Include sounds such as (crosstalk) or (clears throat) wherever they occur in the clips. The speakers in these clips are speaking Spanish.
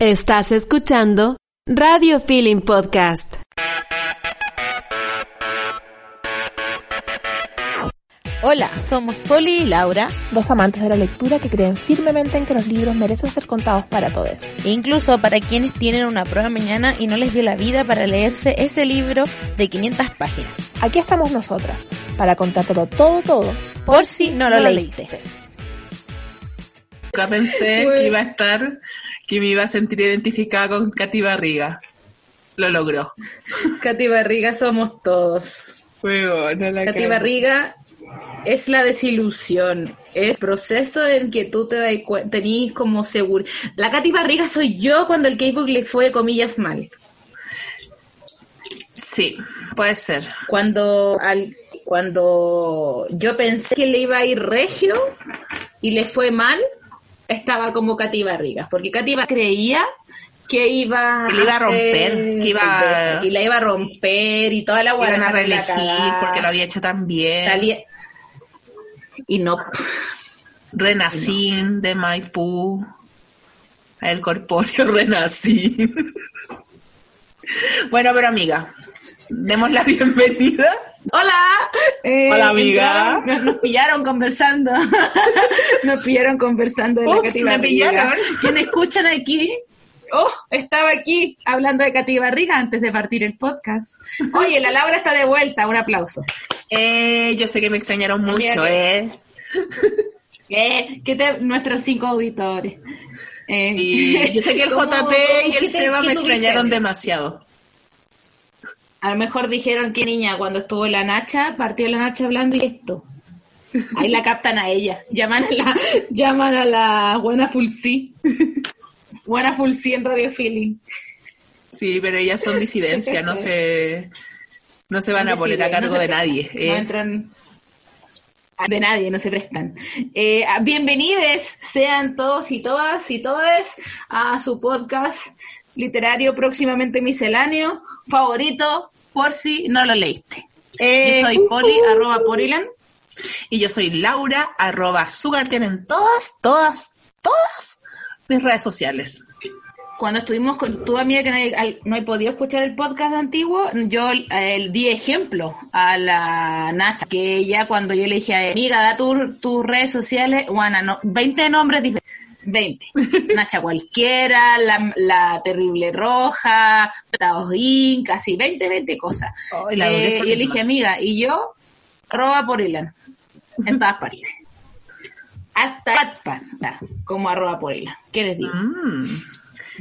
Estás escuchando Radio Feeling Podcast. Hola, somos Poli y Laura, dos amantes de la lectura que creen firmemente en que los libros merecen ser contados para todos. E incluso para quienes tienen una prueba mañana y no les dio la vida para leerse ese libro de 500 páginas. Aquí estamos nosotras, para contártelo todo, todo, por, si no lo, leíste. Nunca pensé que iba a estar, que me iba a sentir identificada con Katy Barriga. Lo logró. Katy Barriga somos todos. Fue bueno, la Katy Barriga es la desilusión, es proceso en que tú te das tenís como seguro. La Katy Barriga soy yo cuando el K-Book le fue, comillas, mal. Sí, puede ser. Cuando, al, cuando yo pensé que le iba a ir regio y le fue mal, estaba como Katy Barriga, porque Katy creía que iba, que le iba a romper, que iba que la iba a romper y toda la guarda. Iban a reelegir porque lo había hecho tan bien. Salía, y no. Renacín de Maipú. El corpóreo (laughs) Renacín. bueno, pero amiga, demos la (laughs) bienvenida. Hola. Eh, Hola, amiga. Nos, pillaron conversando. (laughs) nos pillaron conversando de Ups, la me pillaron. Escuchan aquí Oh, estaba aquí hablando de Katy Barriga antes de partir el podcast. Oye, la Laura está de vuelta, un aplauso. Eh, yo sé que me extrañaron mucho, ¿eh? (laughs) ¿Qué? ¿Qué te, nuestros cinco auditores? Eh, sí, yo sé que el (laughs) JP y el Seba me extrañaron demasiado. A lo mejor dijeron que niña, cuando estuvo la Nacha, partió la Nacha hablando y esto. Ahí la captan a ella. Llaman a la, (laughs) llaman a la buena Fulsi. Buena Fulsi en Radio Feeling. Sí, pero ellas son disidencia, no se no se van a poner a cargo de nadie. No ¿eh? entran de nadie, no se prestan. Eh, bienvenidos sean todos y todas y todas a su podcast literario próximamente misceláneo favorito por si no lo leíste. yo soy Poli, uh, arroba Porilan. Y yo soy Laura, arroba Sugartian en todas, todas, todas mis redes sociales cuando estuvimos con tu amiga que no he podido escuchar el podcast antiguo, yo eh, di ejemplo a la Nacha, que ella cuando yo le dije, amiga, da tus redes sociales, Juana, no, 20 nombres diferentes. 20. (laughs) Nacha cualquiera, la, terrible roja, Estados Inc, casi 20, 20 cosas. eh, y le dije, amiga, y yo, roba por Ilan, en todas partes. Hasta como arroba por Ilan. ¿Qué les digo? Mm.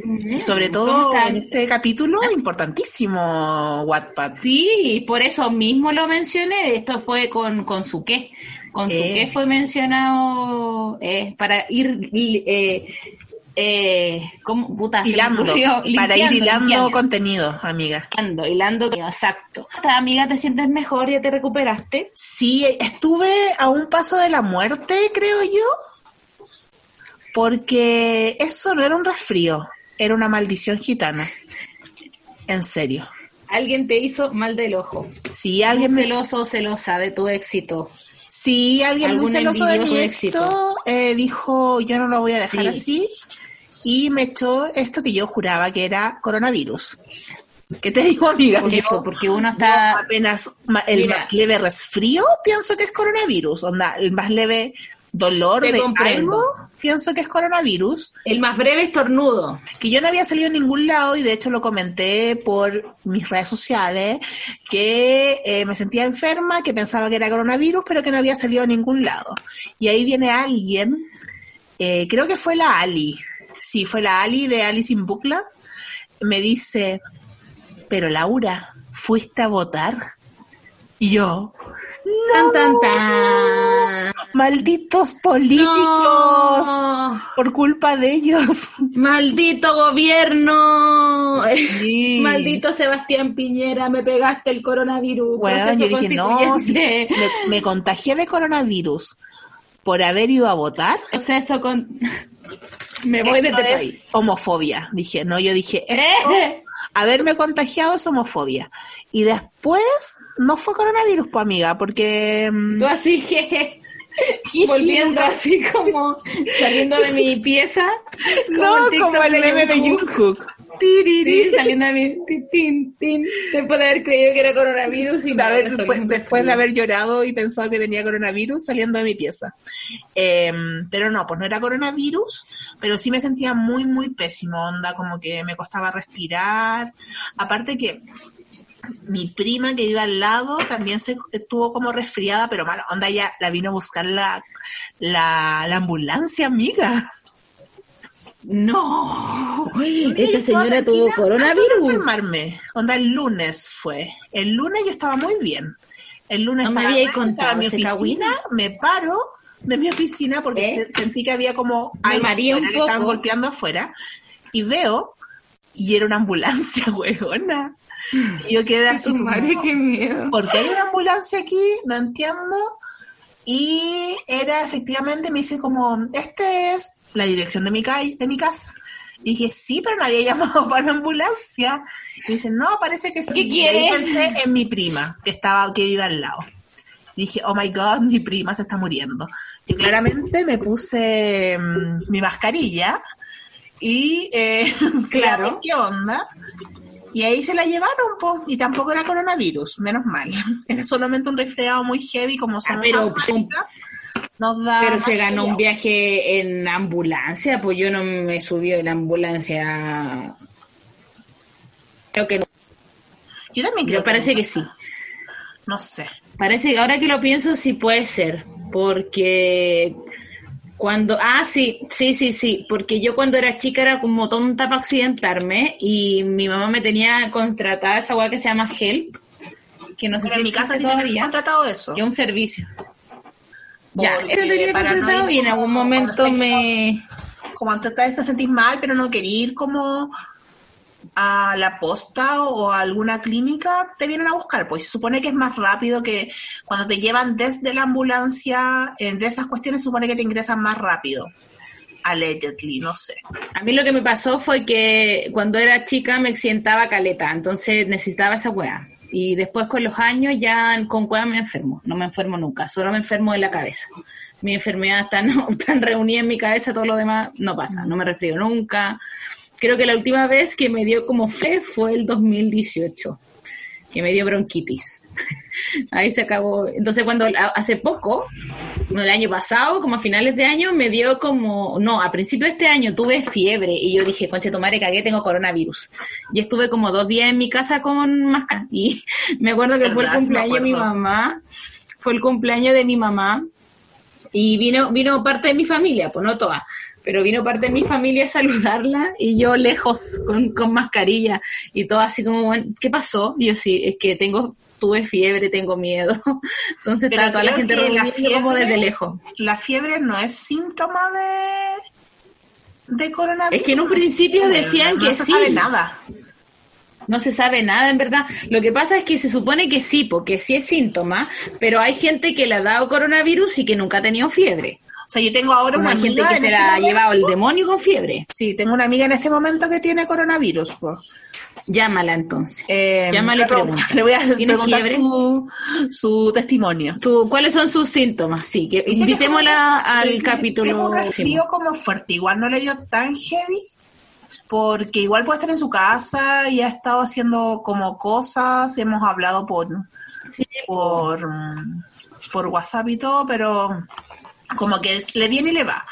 Y sobre todo en este capítulo, importantísimo Wattpad. Sí, por eso mismo lo mencioné. Esto fue con, con su qué. Con su qué eh. fue mencionado eh, para ir. Eh, eh, ¿cómo, puta, hilando, para ir hilando contenido, amiga. Hilando, hilando, exacto. Amiga, ¿te sientes mejor? ¿Ya te recuperaste? Sí, estuve a un paso de la muerte, creo yo. Porque eso no era un resfrío era una maldición gitana. En serio. Alguien te hizo mal del ojo. Sí, alguien muy celoso o celosa de tu éxito. Sí, alguien muy celoso de mi éxito eh, dijo, yo no lo voy a dejar así. Y me echó esto que yo juraba que era coronavirus. ¿Qué te digo, amiga? porque uno está... apenas el más leve resfrío, pienso que es coronavirus. Onda, el más leve dolor de algo, pienso que es coronavirus. El más breve estornudo. Que yo no había salido en ningún lado y de hecho lo comenté por mis redes sociales, que eh, me sentía enferma, que pensaba que era coronavirus, pero que no había salido a ningún lado. Y ahí viene alguien, eh, creo que fue la Ali, sí, fue la Ali de Alice in Bucla, me dice, pero Laura, ¿fuiste a votar? Y yo, Tan, tan, tan. Malditos políticos. No. Por culpa de ellos. Maldito gobierno. Sí. (laughs) Maldito Sebastián Piñera, me pegaste el coronavirus. Bueno, proceso yo dije, no, si constituyente. me, me contagié de coronavirus por haber ido a votar. Proceso con... (laughs) Me voy de este es país. homofobia. Dije, no, yo dije, (laughs) Eh, haberme contagiado es homofobia. Y después no fue coronavirus, pues amiga, porque... mm, Tú así, jeje, volviendo así como saliendo de mi pieza. no, TikTok como el meme de Jungkook. Tiriri. saliendo de mi tin, tin, después de haber creído que era coronavirus y después, de haber llorado y pensado que tenía coronavirus saliendo de mi pieza. Eh, pero no, pues no era coronavirus, pero sí me sentía muy, muy pésimo, onda, como que me costaba respirar. Aparte que mi prima que vive al lado también se estuvo como resfriada, pero mala onda, ya la vino a buscar la, la, la ambulancia, amiga. No, estaba señora tuvo coronavirus. enfermarme. Onda, el lunes fue. El lunes yo estaba muy bien. El lunes No me estaba, en mi oficina, me paro de mi oficina porque ¿Eh? se- sentí que había como algo un que estaban golpeando afuera y veo y era una ambulancia, (laughs) weona. Y yo quedé así madre, qué miedo. ¿por qué hay una ambulancia aquí? No entiendo. Y era efectivamente, me dice como, este es la dirección de mi, ca- de mi casa. Y dije, sí, pero nadie ha (laughs) llamado para la ambulancia. Y dice, no, parece que sí. ¿Qué Y ahí pensé en mi prima, que estaba, que vive al lado. Y dije, oh my god, mi prima se está muriendo. Y claramente me puse mm, mi mascarilla y eh, (laughs) Claro. qué onda. Y ahí se la llevaron, pues, y tampoco era coronavirus, menos mal. (laughs) Era solamente un resfriado muy heavy, como son Ah, pero- nos da Pero se ganó un viaje en ambulancia, pues yo no me subí en ambulancia. Creo que no. Yo también creo Me parece no. que sí. No sé. Parece que ahora que lo pienso sí puede ser, porque cuando, ah, sí, sí, sí, sí, porque yo cuando era chica era como tonta para accidentarme y mi mamá me tenía contratada esa weá que se llama Help, que no sé Pero si en mi casa sí todavía, contratado eso. que es un servicio. Ya, eso tenía no contratado ir y en algún momento me... Como antes te sentís mal, pero no querer ir como a la posta o a alguna clínica, te vienen a buscar. Pues se supone que es más rápido que cuando te llevan desde la ambulancia, de esas cuestiones, supone que te ingresan más rápido. Allegedly, no sé. A mí lo que me pasó fue que cuando era chica me accidentaba caleta, entonces necesitaba esa weá. Y después con los años ya con cueva me enfermo, no me enfermo nunca, solo me enfermo de la cabeza. Mi enfermedad está (laughs) no- tan reunida en mi cabeza, todo lo demás no pasa, no me resfrío nunca. Creo que la última vez que me dio como fe fue el 2018, que me dio bronquitis. (laughs) Ahí se acabó. Entonces cuando hace poco, el año pasado, como a finales de año, me dio como, no, a principio de este año tuve fiebre y yo dije, conche tu madre, cagué, tengo coronavirus. Y estuve como dos días en mi casa con máscara. (laughs) Y me acuerdo que fue el cumpleaños de mi mamá, fue el cumpleaños de mi mamá y vino, vino parte de mi familia, pues no toda, pero vino parte de mi familia a saludarla y yo lejos con, con mascarilla y todo así como, ¿qué pasó? Y yo sí, es que tengo, tuve fiebre, tengo miedo. (laughs) Entonces Pero estaba toda la gente la reunida como fiebre- desde lejos. La fiebre no es síntoma de, de coronavirus. Es que en un principio No decían no que se sí. sabe nada. No se sabe nada, en verdad. Lo que pasa es que se supone que sí, porque sí es síntoma, pero hay gente que le ha dado coronavirus y que nunca ha tenido fiebre. O sea, yo tengo ahora Como una hay gente amiga que en se este la ha llevado el demonio con fiebre. Sí, tengo una amiga en este momento que tiene coronavirus. Pues. Llámala entonces. Eh, Llámale y le voy a preguntar- pregunta. (laughs) Le voy a ¿Tiene preguntar fiebre? su, su testimonio. ¿Cuáles son sus síntomas? Sí, que Dice que invitémosla un- al que- capítulo. que un resfrío como fuerte. Igual no le dio tan heavy, porque igual puede estar en su casa y ha estado haciendo como cosas. Hemos hablado por, Sí, por, por WhatsApp y todo, pero como que le viene y le va.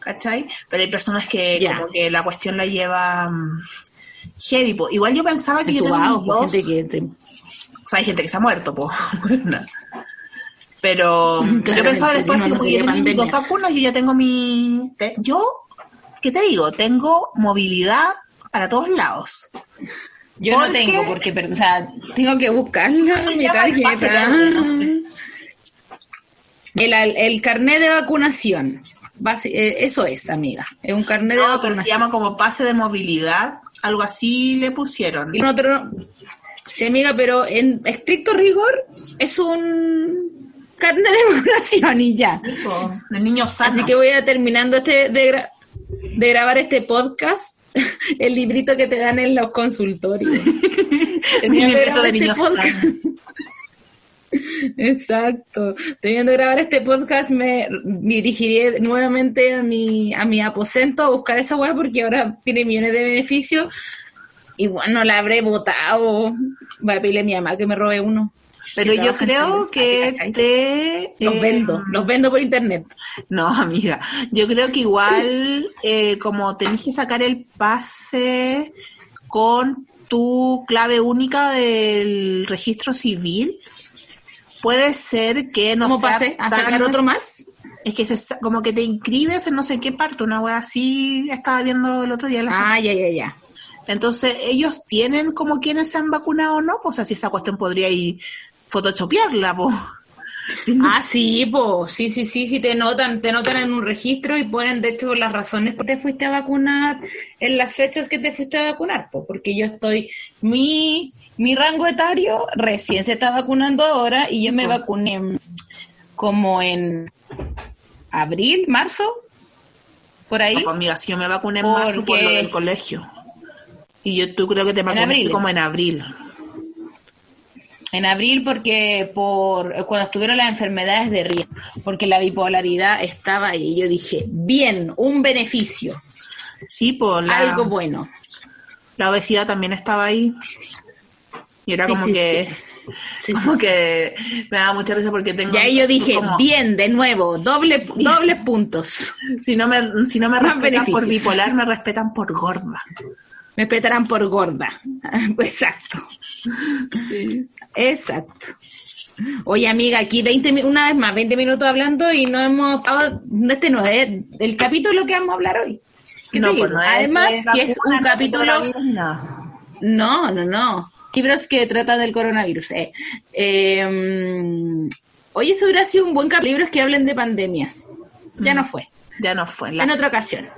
¿Cachai? Pero hay personas que como que la cuestión la lleva mm, heavy. po. Igual yo pensaba que yo mis por dos- gente que te- o sea, hay gente que se ha muerto, po. (laughs) Pero yo Claramente, pensaba después, si no, como yo tengo dos vacunas, yo ya tengo mi... te- Yo, ¿qué te digo? Tengo movilidad para todos lados. Yo ¿Por no tengo porque, o sea, tengo que buscarla (laughs) mi tarjeta. El, el carnet de vacunación. Eh, eso es, amiga. Es un carnet de pero vacunación. se llama como pase de movilidad. Algo así le pusieron. Y sí, amiga, pero en estricto rigor es un carnet de (laughs) vacunación y ya. El niño sano. Así que voy a terminando este de, gra- de grabar este podcast, (laughs) el librito que te dan en los consultorios. Mi Terminando librito de este niños sanos. Exacto. Teniendo que grabar este podcast, me dirigiré nuevamente a mi, a mi aposento a buscar esa weá porque ahora tiene millones de beneficios. Y bueno, la habré votado. Voy a pedirle a mi mamá que me robe uno. Pero yo creo que te... Los eh, vendo, los vendo por internet. No, amiga. Yo creo que igual, eh, como tenés que sacar el pase con tu clave única del registro civil, puede ser que no ¿Cómo sea pasé? ¿A tan- sacar otro más? Es que se como que te inscribes en no sé qué parte, una wea así, estaba viendo el otro día. la- Ah, ya, ya, ya. Entonces, ellos tienen como quienes se han vacunado o no, pues así esa cuestión podría ir photoshopearla, pues. (laughs) Sí, Ah, sí, po. sí, sí, sí, sí, te notan, te notan en un registro y ponen, de hecho, las razones por qué te fuiste a vacunar en las fechas que te fuiste a vacunar, po, porque yo estoy, mi, mi rango etario recién se está vacunando ahora y yo me vacuné como en abril, marzo, por ahí. No, pues, amiga, si yo me vacuné en marzo por lo del colegio. Y yo tú creo que te En vacunaste abril. como en abril. En abril porque por cuando estuvieron las enfermedades de riesgo, porque la bipolaridad estaba ahí. Y yo dije, bien, un beneficio, Sí, pues la, algo bueno. la obesidad también estaba ahí. Y era Sí, como sí, que Sí, (laughs) como que me daba mucha risa porque tengo Y ahí yo dije, como- bien, de nuevo, doble, (laughs) doble puntos. si no me si no me respetan por bipolar, me respetan por gorda. Me petarán por gorda. (laughs) Exacto. Sí. Exacto. Oye, amiga, aquí 20, mi- una vez más, 20 minutos hablando y no hemos... Este no es el capítulo que vamos a hablar hoy. ¿Qué te No, pues no es Además, de que es un capítulo... No, no, no. Libros que tratan del coronavirus. Eh. Eh, mm, oye, eso hubiera sido un buen capítulo. Libros que hablen de pandemias. Ya Mm. no fue. Ya no fue. La- En otra ocasión.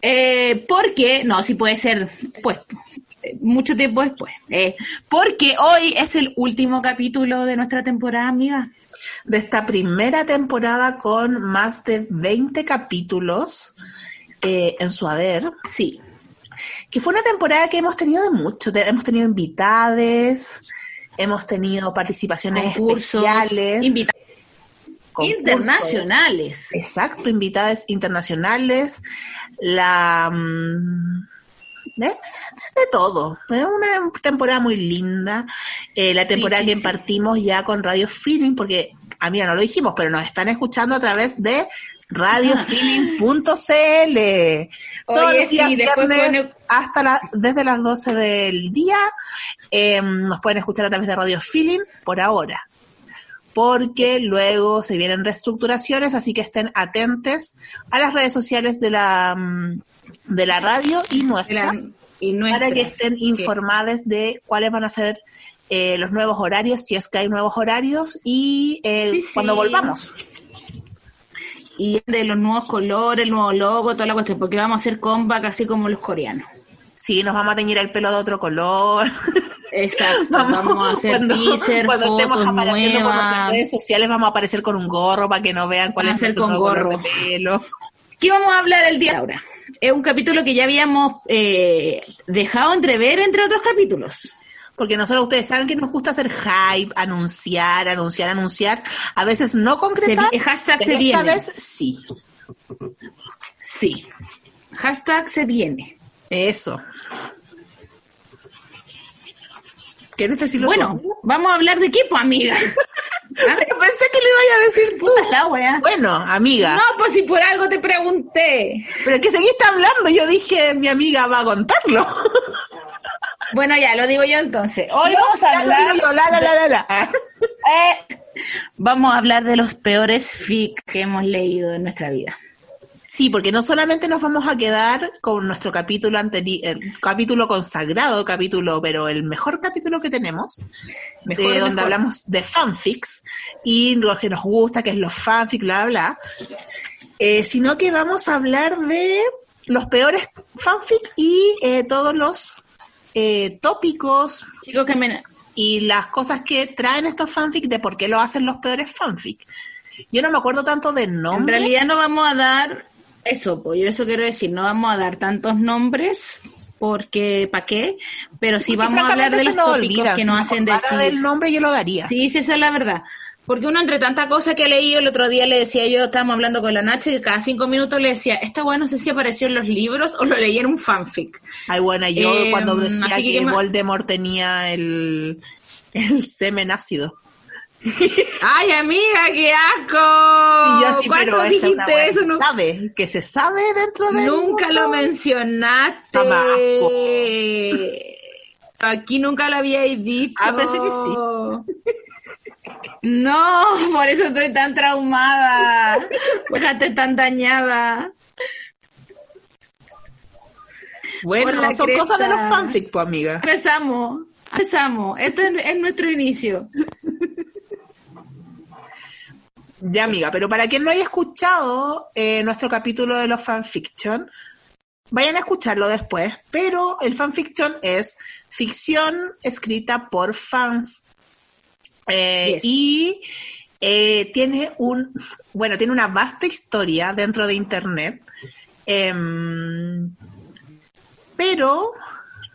Eh, porque, no, sí puede ser, pues, eh, mucho tiempo después. Eh, porque hoy es el último capítulo de nuestra temporada, amiga. de esta primera temporada con más de 20 capítulos eh, en su haber, Sí. Que fue una temporada que hemos tenido de mucho. Hemos tenido invitades, hemos tenido participaciones Concursos, especiales. invita- concursos. internacionales. Exacto, invitadas internacionales, la mm, de, de todo. Es una temporada muy linda. Eh, la temporada sí, que sí. impartimos ya con Radio Feeling, porque a mí no lo dijimos, pero nos están escuchando a través de radiofeeling.cl. Todos los días sí, viernes hasta la, desde las 12 del día. eh, nos pueden escuchar a través de Radio Feeling por ahora porque luego se vienen reestructuraciones, así que estén atentos a las redes sociales de la mm, de la radio y la- nuestras y nuestras, para que estén informadas de cuáles van a ser eh, los nuevos horarios, si es que hay nuevos horarios y Sí, sí. cuando volvamos. y de los nuevos colores, el nuevo logo, toda la cuestión, porque vamos a hacer comeback así como los coreanos. Sí, nos vamos a teñir el pelo de otro color. Exacto, (laughs) vamos, a hacer cuando, teaser, cuando estemos apareciendo por nuestras redes sociales, vamos a aparecer con un gorro para que no vean cuál Vamos es nuestro con nuevo color gorro. de pelo. ¿Qué vamos a hablar el día de ahora? Es un capítulo que ya habíamos eh, dejado entrever entre otros capítulos. Porque nosotros ustedes saben que nos gusta hacer hype, anunciar, anunciar, anunciar. A veces no concretar. Se hashtag pero se esta viene. vez sí. Sí. Hashtag se viene. Eso. ¿Quieres decirlo Bueno, tú? vamos a hablar de pues, amiga. (laughs) ¿Ah? Pensé que lo iba a decir tú. Puta la wea. Bueno, amiga. No, pues si por algo te pregunté. Pero es que seguiste hablando. Yo dije, mi amiga va a contarlo. Bueno, ya, lo digo yo entonces. Hoy No, vamos a hablar... yo, la, la, la, la, la. Eh, vamos a hablar de los peores fic que hemos leído en nuestra vida. Sí, porque no solamente nos vamos a quedar con nuestro capítulo anterior, el capítulo consagrado, capítulo, pero el mejor capítulo que tenemos, Mejor, de donde mejor. hablamos de fanfics y lo que nos gusta, que es los fanfics, bla, bla, eh, sino que vamos a hablar de los peores fanfics y eh, todos los eh, tópicos Chicos, que me, y las cosas que traen estos fanfics de por qué lo hacen los peores fanfics. Yo no me acuerdo tanto de En nombre. realidad no vamos a dar eso, pues yo eso quiero decir, no vamos a dar tantos nombres porque ¿para qué? Pero porque vamos a hablar de los tópicos olvida. que Si nos hacen decir. del nombre yo lo daría. Sí, sí, esa es la verdad. Porque uno entre tanta cosa que ha leído, el otro día le decía yo, estábamos hablando con la Nacha y cada cinco minutos le decía, esta weá no sé si apareció en los libros o lo leí en un fanfic. Ay, bueno, yo Eh, cuando decía así que que, Voldemort tenía el, el semen ácido. ¡Ay, amiga, qué asco! Y yo así, ¿Cuándo pero esta es una dijiste eso? No- sabe, que se sabe dentro de Nunca lo mencionaste. Aquí nunca lo habíais dicho. Ah, pensé que sí. No, por eso estoy tan traumada. Fíjate tan dañada. Bueno, son cosas de los fanfic, pues amiga. Empezamos, empezamos. Este es, es nuestro inicio. Ya, amiga, pero para quien no haya escuchado eh, nuestro capítulo de los fanfiction, vayan a escucharlo después, pero el fanfiction es ficción escrita por fans. Eh, Yes. Y eh, tiene un, bueno, tiene una vasta historia dentro de Internet. Em, pero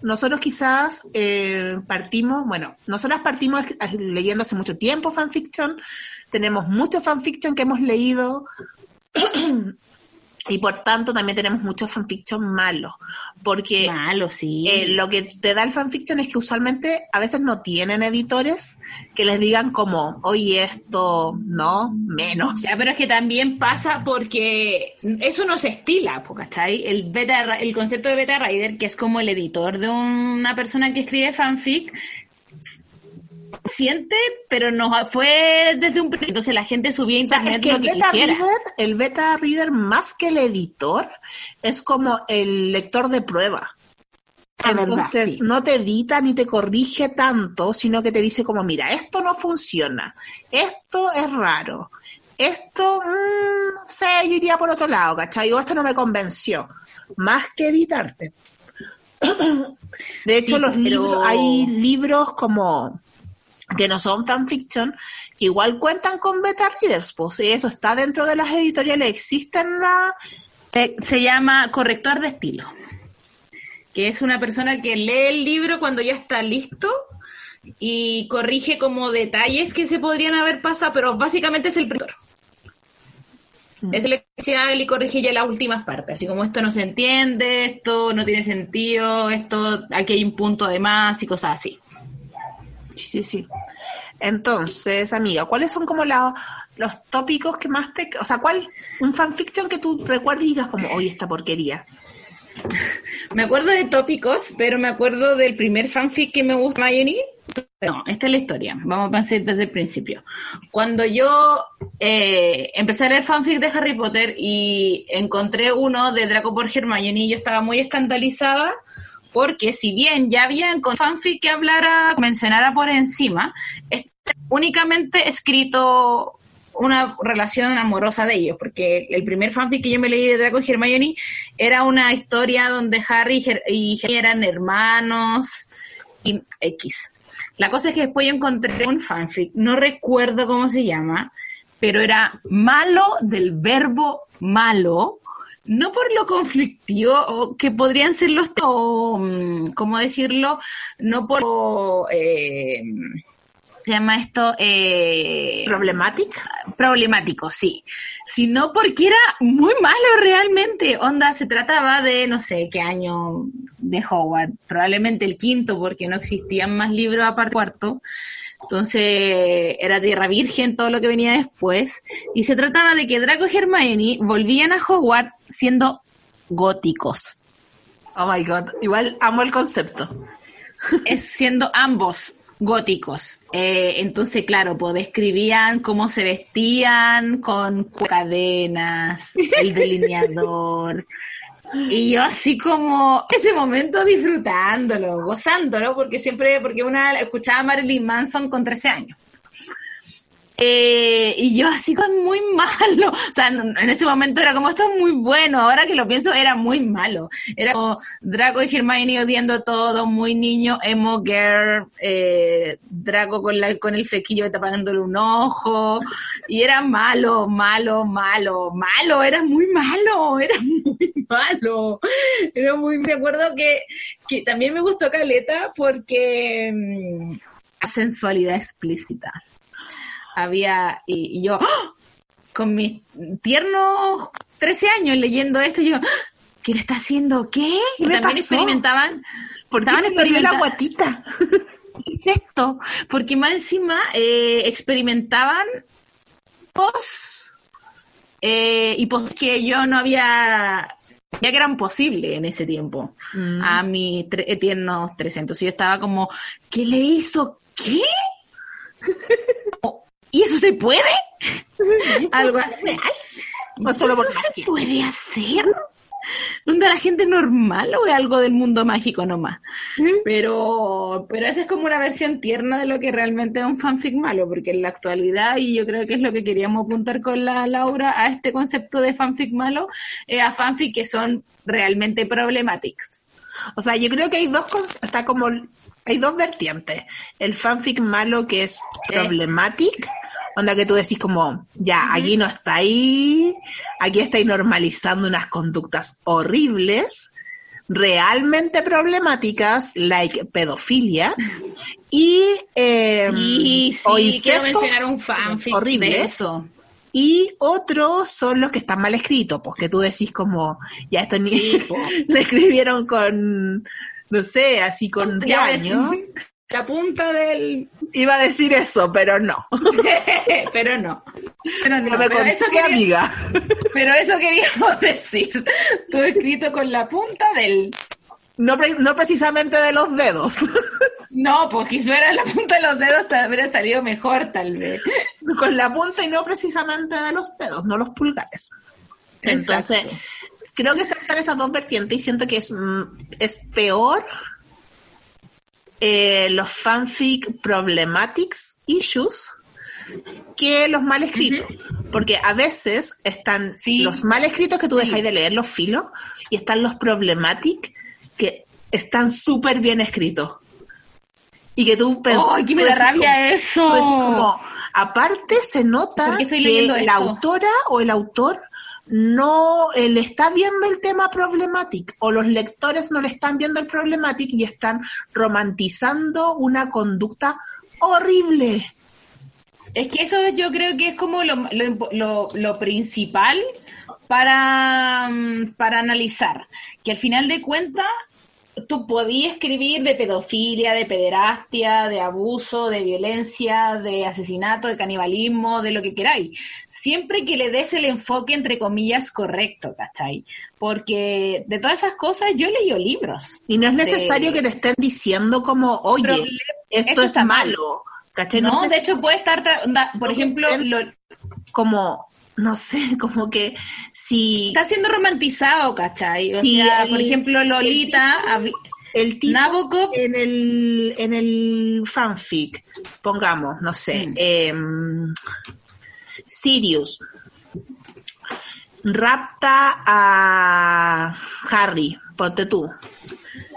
nosotros quizás eh, partimos, bueno, nosotras partimos leyendo hace mucho tiempo fanfiction, tenemos mucho fanfiction que hemos leído (clears throat) y por tanto también tenemos mucho fanfiction malo, porque Malo, sí. eh, lo que te da el fanfiction es que usualmente a veces no tienen editores que les digan como, oye, esto no, menos. Ya, pero es que también pasa porque eso no se estila, ¿cachai? El, beta, el concepto de beta rider, que es como el editor de una persona que escribe fanfic, siente, pero no fue desde un principio. Entonces la gente subía a O sea, internet es que lo el que beta, quisiera. reader, el beta reader más que el editor es como el lector de prueba. Verdad, Entonces sí. no te edita ni te corrige tanto, sino que te dice como, mira, esto no funciona, esto es raro, esto, mm, no sé, yo iría por otro lado, ¿cachai? O esto no me convenció, más que editarte. (clears throat) De hecho, Sí, los pero- libros, hay libros como que no son fanfiction, que igual cuentan con beta readers, pues y eso está dentro de las editoriales, existen la... Eh, Se llama corrector de estilo, que es una persona que lee el libro cuando ya está listo y corrige como detalles que se podrían haber pasado, pero básicamente es el primer. Es el especial y corrige ya las últimas partes, así como esto no se entiende, esto no tiene sentido, esto aquí hay un punto de más y cosas así. Sí, sí, sí. Entonces, amiga, ¿cuáles son como los tópicos que más te... O sea, ¿cuál un fanfiction que tú recuerdes y digas como, oye, esta porquería? (laughs) Me acuerdo de tópicos, pero me acuerdo del primer fanfic que me gusta, Mayoni. No, esta es la historia. Vamos a pensar desde el principio. Cuando yo eh, empecé a leer fanfic de Harry Potter y encontré uno de Draco por Hermione, yo estaba muy escandalizada porque si bien ya había fanfic que hablara, mencionara por encima, este únicamente escrito una relación amorosa de ellos, porque el primer fanfic que yo me leí de Draco y Hermione era una historia donde Harry y Hermione eran hermanos y X. La cosa es que después yo encontré un fanfic, no recuerdo cómo se llama, pero era malo del verbo malo, no por lo conflictivo o que podrían ser los, o, mm, ¿cómo decirlo? No por, eh, se llama esto, eh, ¿Problemática? problemático, sí, sino porque era muy malo realmente. Onda, se trataba de no sé qué año de Howard, probablemente el quinto, porque no existían más libros aparte del cuarto. Entonces era Tierra Virgen todo lo que venía después. Y se trataba de que Draco y Hermione volvían a Hogwarts siendo góticos. Oh my god, igual amo el concepto. es siendo ambos góticos. Eh, entonces, claro, pues describían cómo se vestían con cadenas, el (laughs) delineador. Y yo así como ese momento disfrutándolo, gozándolo, porque siempre, porque una escuchaba a Marilyn Manson con 13 años. Eh, y yo así con muy (laughs) malo, o sea, en ese momento era como esto es muy bueno, ahora que lo pienso era muy malo, era como Draco y Hermione odiando todo, muy niño, emo girl, eh, Draco con, la, con el flequillo tapándole un ojo, y era malo, malo, malo, malo, era muy malo, era (laughs) muy malo, era muy, me acuerdo que, que también me gustó Caleta porque mm, la sensualidad explícita había, y, y yo, ¡ah! con mis tiernos 13 años leyendo esto, yo, ¡ah! ¿qué le está haciendo? ¿Qué? ¿Qué le también pasó? experimentaban, ¿Por qué la guatita? (laughs) ¿Qué es esto? Porque más encima eh, experimentaban pos eh, y pos que yo no había, ya que eran posibles en ese tiempo, Mm. a mis tre- tiernos 300. Y yo estaba como, ¿qué le hizo? ¿Qué? (laughs) ¿Y eso se puede? (laughs) Algo así. O solo por ¿Eso se puede hacer? ¿Dónde la gente normal o es algo del mundo mágico nomás? Pero, pero esa es como una versión tierna de lo que realmente es un fanfic malo, porque en la actualidad, y yo creo que es lo que queríamos apuntar con la Laura a este concepto de fanfic malo, a fanfic que son realmente problemáticos. O sea, yo creo que hay dos está como hay dos vertientes. El fanfic malo que es problematic, onda que tú decís como, ya, aquí no está ahí, aquí estáis normalizando unas conductas horribles, realmente problemáticas, like pedofilia, y eh, Y o sí, quiero incesto, mencionar un fanfic horrible. de eso. y otros son los que están mal escritos, pues que tú decís como, ya esto ni Sí, (laughs) lo escribieron con, no sé, así con ves, La punta del... Iba a decir eso, pero no. (laughs) pero no. Pero no. No me pero conté, eso quería- amiga. Pero eso queríamos decir. Todo escrito con la punta del. No, no precisamente de los dedos, No, porque si fuera la punta de los dedos te habría salido mejor, tal vez. con la punta y no precisamente de los dedos, no los pulgares. Entonces, creo que están esas dos vertientes y siento que es, mm, es peor eh, los fanfic problematics issues que los mal escritos. Porque a veces están Sí. los mal escritos que tú dejáis de leer los filos y están los problematic que están súper bien escritos. Y que tú pensás. ¡Ay, que me tú da decís rabia como- eso! como, aparte se nota ¿Por qué estoy que la esto? autora o el autor no le está viendo el tema problematic o los lectores no le están viendo el problematic y están romantizando una conducta horrible. Es que eso yo creo que es como lo, lo, lo- lo principal para, mm, para analizar. Que al final de cuentas, tú podías escribir de pedofilia, de pederastia, de abuso, de violencia, de asesinato, de canibalismo, de lo que queráis. Siempre que le des el enfoque, entre comillas, correcto, ¿cachai? Porque de todas esas cosas yo leí libros. Y no es necesario de- que te estén diciendo como, oye, esto, esto es malo. ¿Cachai? No, de hecho puede estar, por No ejemplo, lo, como, no sé, (laughs) como que si está siendo romantizado, ¿cachai? O Sí, sea, el- por ejemplo, Lolita, el tipo Nabokov, en el, en el fanfic, pongamos, no sé, Mm. em, Sirius rapta a Harry, ponte tú.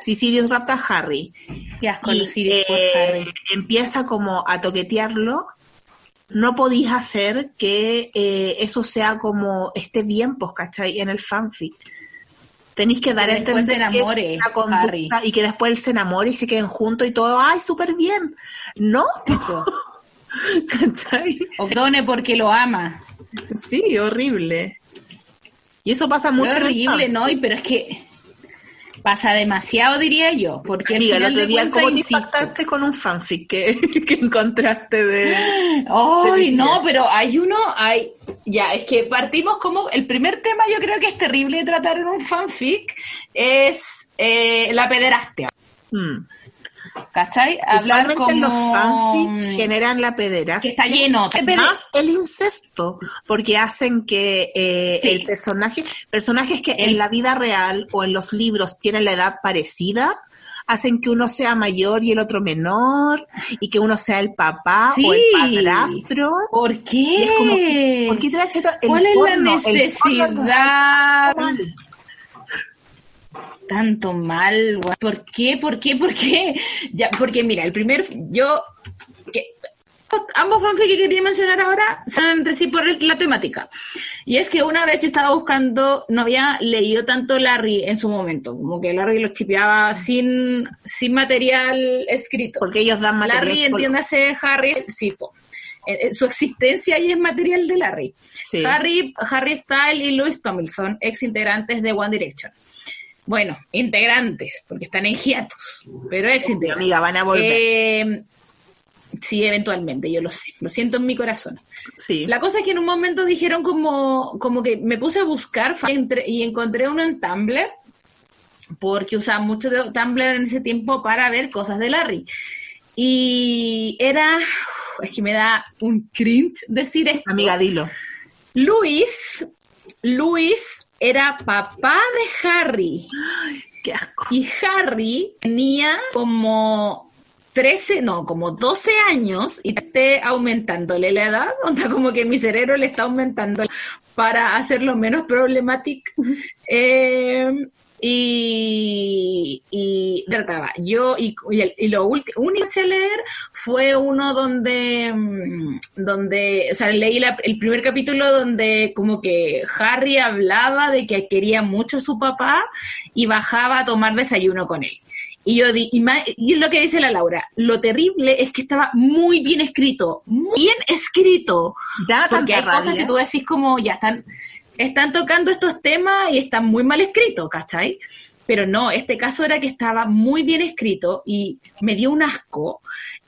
Si Sirius rapta a Harry y eh, Harry. empieza como a toquetearlo, no podís hacer que eh, eso sea como esté bien, pues, ¿cachai? En el fanfic. Tenéis que dar a Que entender se que es enamore, una conducta Harry. y que después él se enamore y se queden juntos y todo, ¡ay, súper bien! No, Eso. (laughs) ¿cachai? O done porque lo ama. Sí, horrible. Y eso pasa mucho. Es en el horrible. ¿no? Y- Pero es que pasa demasiado, diría yo. Porque Amiga, al el final otro de día, cuentas, ¿cómo te insisto, impactaste con un fanfic que, (laughs) que encontraste de... Ay, no, pero hay uno, hay, ya, es que partimos como, el primer tema yo creo que es terrible de tratar en un fanfic, es eh, la pederastia. Mm. ¿Cachai? Hablar como... los fanfic generan la pederastia. que está lleno. Más el incesto, porque hacen que eh, Sí. el personaje, personajes que El- en la vida real o en los libros tienen la edad parecida, hacen que uno sea mayor y el otro menor, y que uno sea el papá o el padrastro. ¿Por qué? Y es como, ¿por qué te ¿Cuál es la necesidad? Tanto mal. ¿Por qué? ¿Por qué? ¿Por qué? Ya, porque mira, el primer, yo, que, ambos fanfics que quería mencionar ahora son entre sí por el- la temática. Y es que una vez yo estaba buscando, no había leído tanto Larry en su momento, como que Larry lo chipeaba sin, sin material escrito. Porque ellos dan material Larry, solo. entiéndase, Harry, sí, po. Eh, eh, su existencia ahí es material de Larry. Sí. Harry, Harry Style y Louis Tomlinson, ex integrantes de One Direction. Bueno, integrantes, porque están en hiatus, pero ex integrantes. Amiga, van a volver. Eh, sí, eventualmente, yo lo sé, lo siento en mi corazón. sí. La cosa es que en un momento dijeron como, como que me puse a buscar y encontré uno en Tumblr, porque usaba mucho de Tumblr en ese tiempo para ver cosas de Larry. Y era, es que me da un cringe decir esto. Amiga, dilo. Luis, Luis era papá de Harry. Qué asco. Y Harry tenía como 13, no, como 12 años y esté aumentándole la edad, (laughs) onda como que mi cerebro le está aumentando para hacerlo menos problemático. Eh, y, y trataba. Yo, y, lo único que hice leer fue uno donde, mm, donde, o sea, leí la- el primer capítulo donde como que Harry hablaba de que quería mucho a su papá y bajaba a tomar desayuno con él. Y yo di, y, ma- y es lo que dice la Laura, lo terrible es que estaba muy bien escrito, muy bien escrito. Da Porque hay cosas que tú decís como, ya están, están tocando estos temas y están muy mal escritos, ¿cachai? Pero no, este caso era que estaba muy bien escrito y me dio un asco.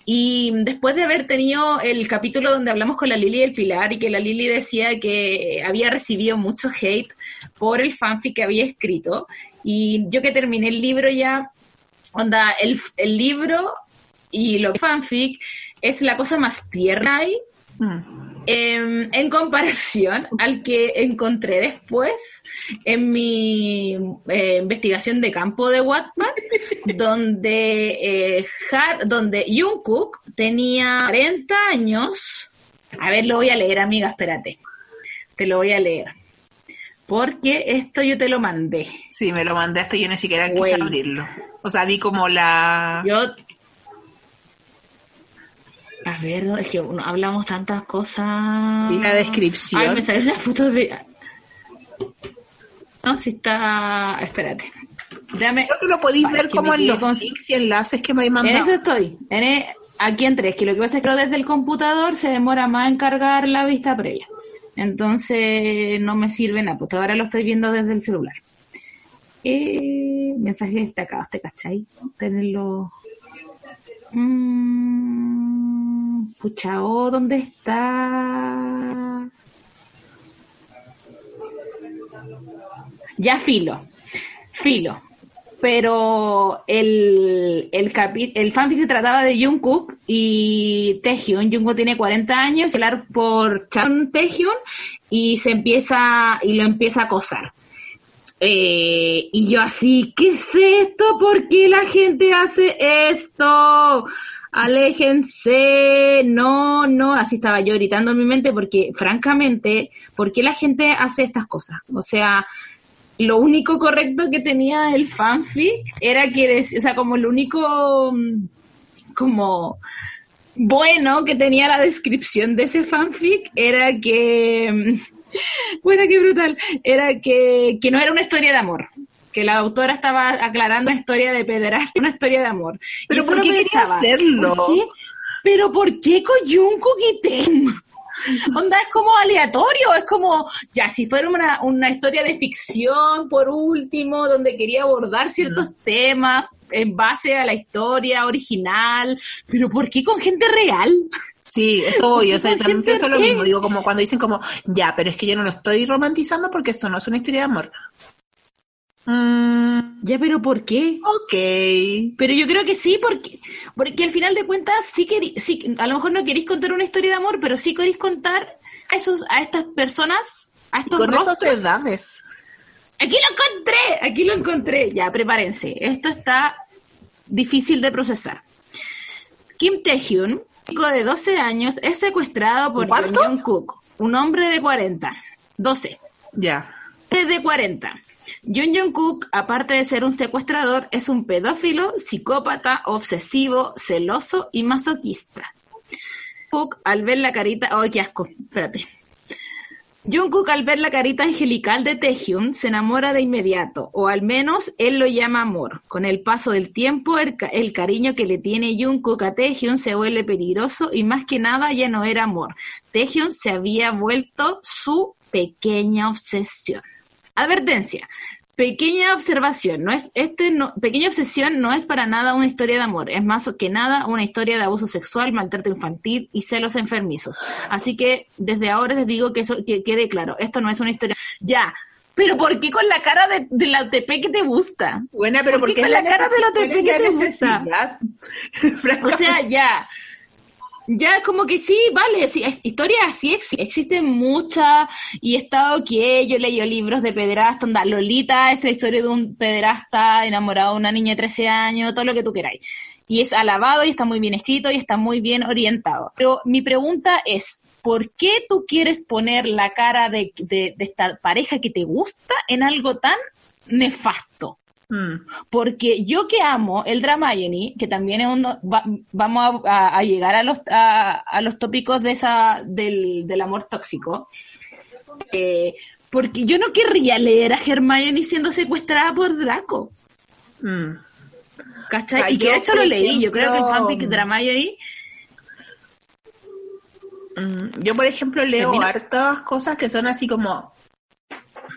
Y después de haber tenido el capítulo donde hablamos con la Lili del Pilar y que la Lili decía que había recibido mucho hate por el fanfic que había escrito, y yo que terminé el libro ya, onda, el, el libro y lo que fanfic es la cosa más tierna ahí, Mm. Em, en comparación (laughs) al que encontré después en mi eh, investigación de campo de Wattpad, donde, eh, Har- donde Jungkook tenía 40 años. A ver, lo voy a leer, amiga, espérate. Te lo voy a leer. Porque esto yo te lo mandé. Sí, me lo mandaste y yo ni siquiera quise Güey. abrirlo. O sea, vi como la... Yo. A ver, es que uno- hablamos tantas cosas. Vi la descripción. Ay, me salió la foto de. No, si está. Espérate. Déjame. Creo que lo podéis ver como en los con- links y enlaces que me En mandado. eso estoy. En e- aquí en tres, que lo que pasa es que desde el computador se demora más en cargar la vista previa. Entonces no me sirve nada, pues ahora lo estoy viendo desde el celular. Eh, mensajes destacados, ¿te cachai? Tenerlo. Mm, pucha, oh, ¿dónde está? Ya filo, filo. Pero el, el, capi- el fanfic se trataba de Jungkook y Taehyun. Jungkook tiene 40 años, hablar por Chan Taehyun y se empieza y lo empieza a acosar. Eh, y yo así, ¿qué es esto? ¿Por qué la gente hace esto? Aléjense, no, no, así estaba yo gritando en mi mente porque francamente, ¿por qué la gente hace estas cosas? O sea, lo único correcto que tenía el fanfic era que, o sea, como lo único, mm, como bueno que tenía la descripción de ese fanfic era que, (laughs) bueno, qué brutal, era que, que no era una historia de amor. Que la autora estaba aclarando una historia de pederastia, una historia de amor. Pero Y ¿por qué quería hacerlo? ¿por qué? Pero ¿por qué Coyunco Tem? Onda, es como aleatorio, es como, ya, si fuera una, una historia de ficción, por último, donde quería abordar ciertos temas en base a la historia original, pero ¿por qué con gente real? Sí, eso voy, o sea, también pienso lo mismo, digo, como cuando dicen como, ya, pero es que yo no lo estoy romantizando porque esto no es una historia de amor. Mm, Ya, pero ¿por qué? ok. Pero yo creo que sí, porque, porque al final de cuentas sí que sí, a lo mejor no queréis contar una historia de amor, pero sí queréis contar a esos, a estas personas, a estos Con esas edades. Aquí lo encontré, aquí lo encontré. Ya, prepárense. Esto está difícil de procesar. Kim Taehyun, un chico de 12 años, es secuestrado por. Jung Kook, un hombre de 40. 12. Ya. Es de 40. Jung Jung Kook, aparte de ser un secuestrador, es un pedófilo, psicópata, obsesivo, celoso y masoquista. Cook, al ver la carita... ¡Ay, qué asco! Espérate. Jungkook al ver la carita angelical de Taehyun se enamora de inmediato, o al menos él lo llama amor. Con el paso del tiempo, el, el cariño que le tiene Jungkook a Taehyun se vuelve peligroso y más que nada ya no era amor. Taehyun se había vuelto su pequeña obsesión. Advertencia. Pequeña observación, no es este no, pequeña obsesión no es para nada una historia de amor, es más que nada una historia de abuso sexual, maltrato infantil y celos enfermizos. Así que desde ahora les digo que eso que quede claro, esto no es una historia. Ya, pero ¿por qué con la cara de, de la OTP que te gusta? Buena, pero ¿Por ¿por qué con es la cara de la OTP que la te gusta? (laughs) O sea, ya. Ya, como que sí, vale, sí, historias así ex- existen muchas y está ok, yo he leído libros de pederasta, onda, Lolita es la historia de un pederasta enamorado de una niña de 13 años, todo lo que tú queráis. Y es alabado y está muy bien escrito y está muy bien orientado. Pero mi pregunta es, ¿por qué tú quieres poner la cara de, de, de esta pareja que te gusta en algo tan nefasto? Mm. Porque yo que amo el Dramayoni, que también es uno, va- vamos a, a- a llegar a los, a, a los tópicos de esa, del, del amor tóxico, eh, porque yo no querría leer a Hermione siendo secuestrada por Draco, Mm. ¿cachai? Ah, y que de hecho lo leí, yo creo que el fanfic de Dramayoni, Mm, Yo, por ejemplo, leo hartas cosas que son así como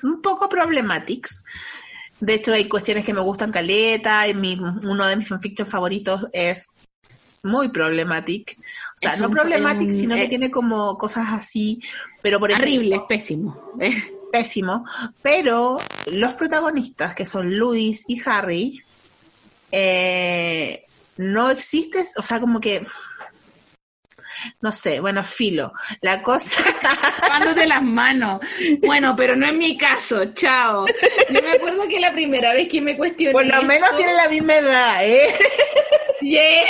un poco problematics. De hecho, hay cuestiones que me gustan caleta, y mi, uno de mis fanfictions favoritos es muy problematic. O sea, Es no un- problematic, un- sino que eh, tiene como cosas así, pero por ejemplo, horrible, pésimo. Eh, pésimo. Pero los protagonistas, que son Luis y Harry, eh, no existe, o sea, como que no sé, bueno, filo. La cosa (laughs) Lavándote las manos. Bueno, pero no es mi caso, chao. Yo me acuerdo que la primera vez que me cuestioné. Por lo menos tiene la misma edad, ¿eh? Yeah.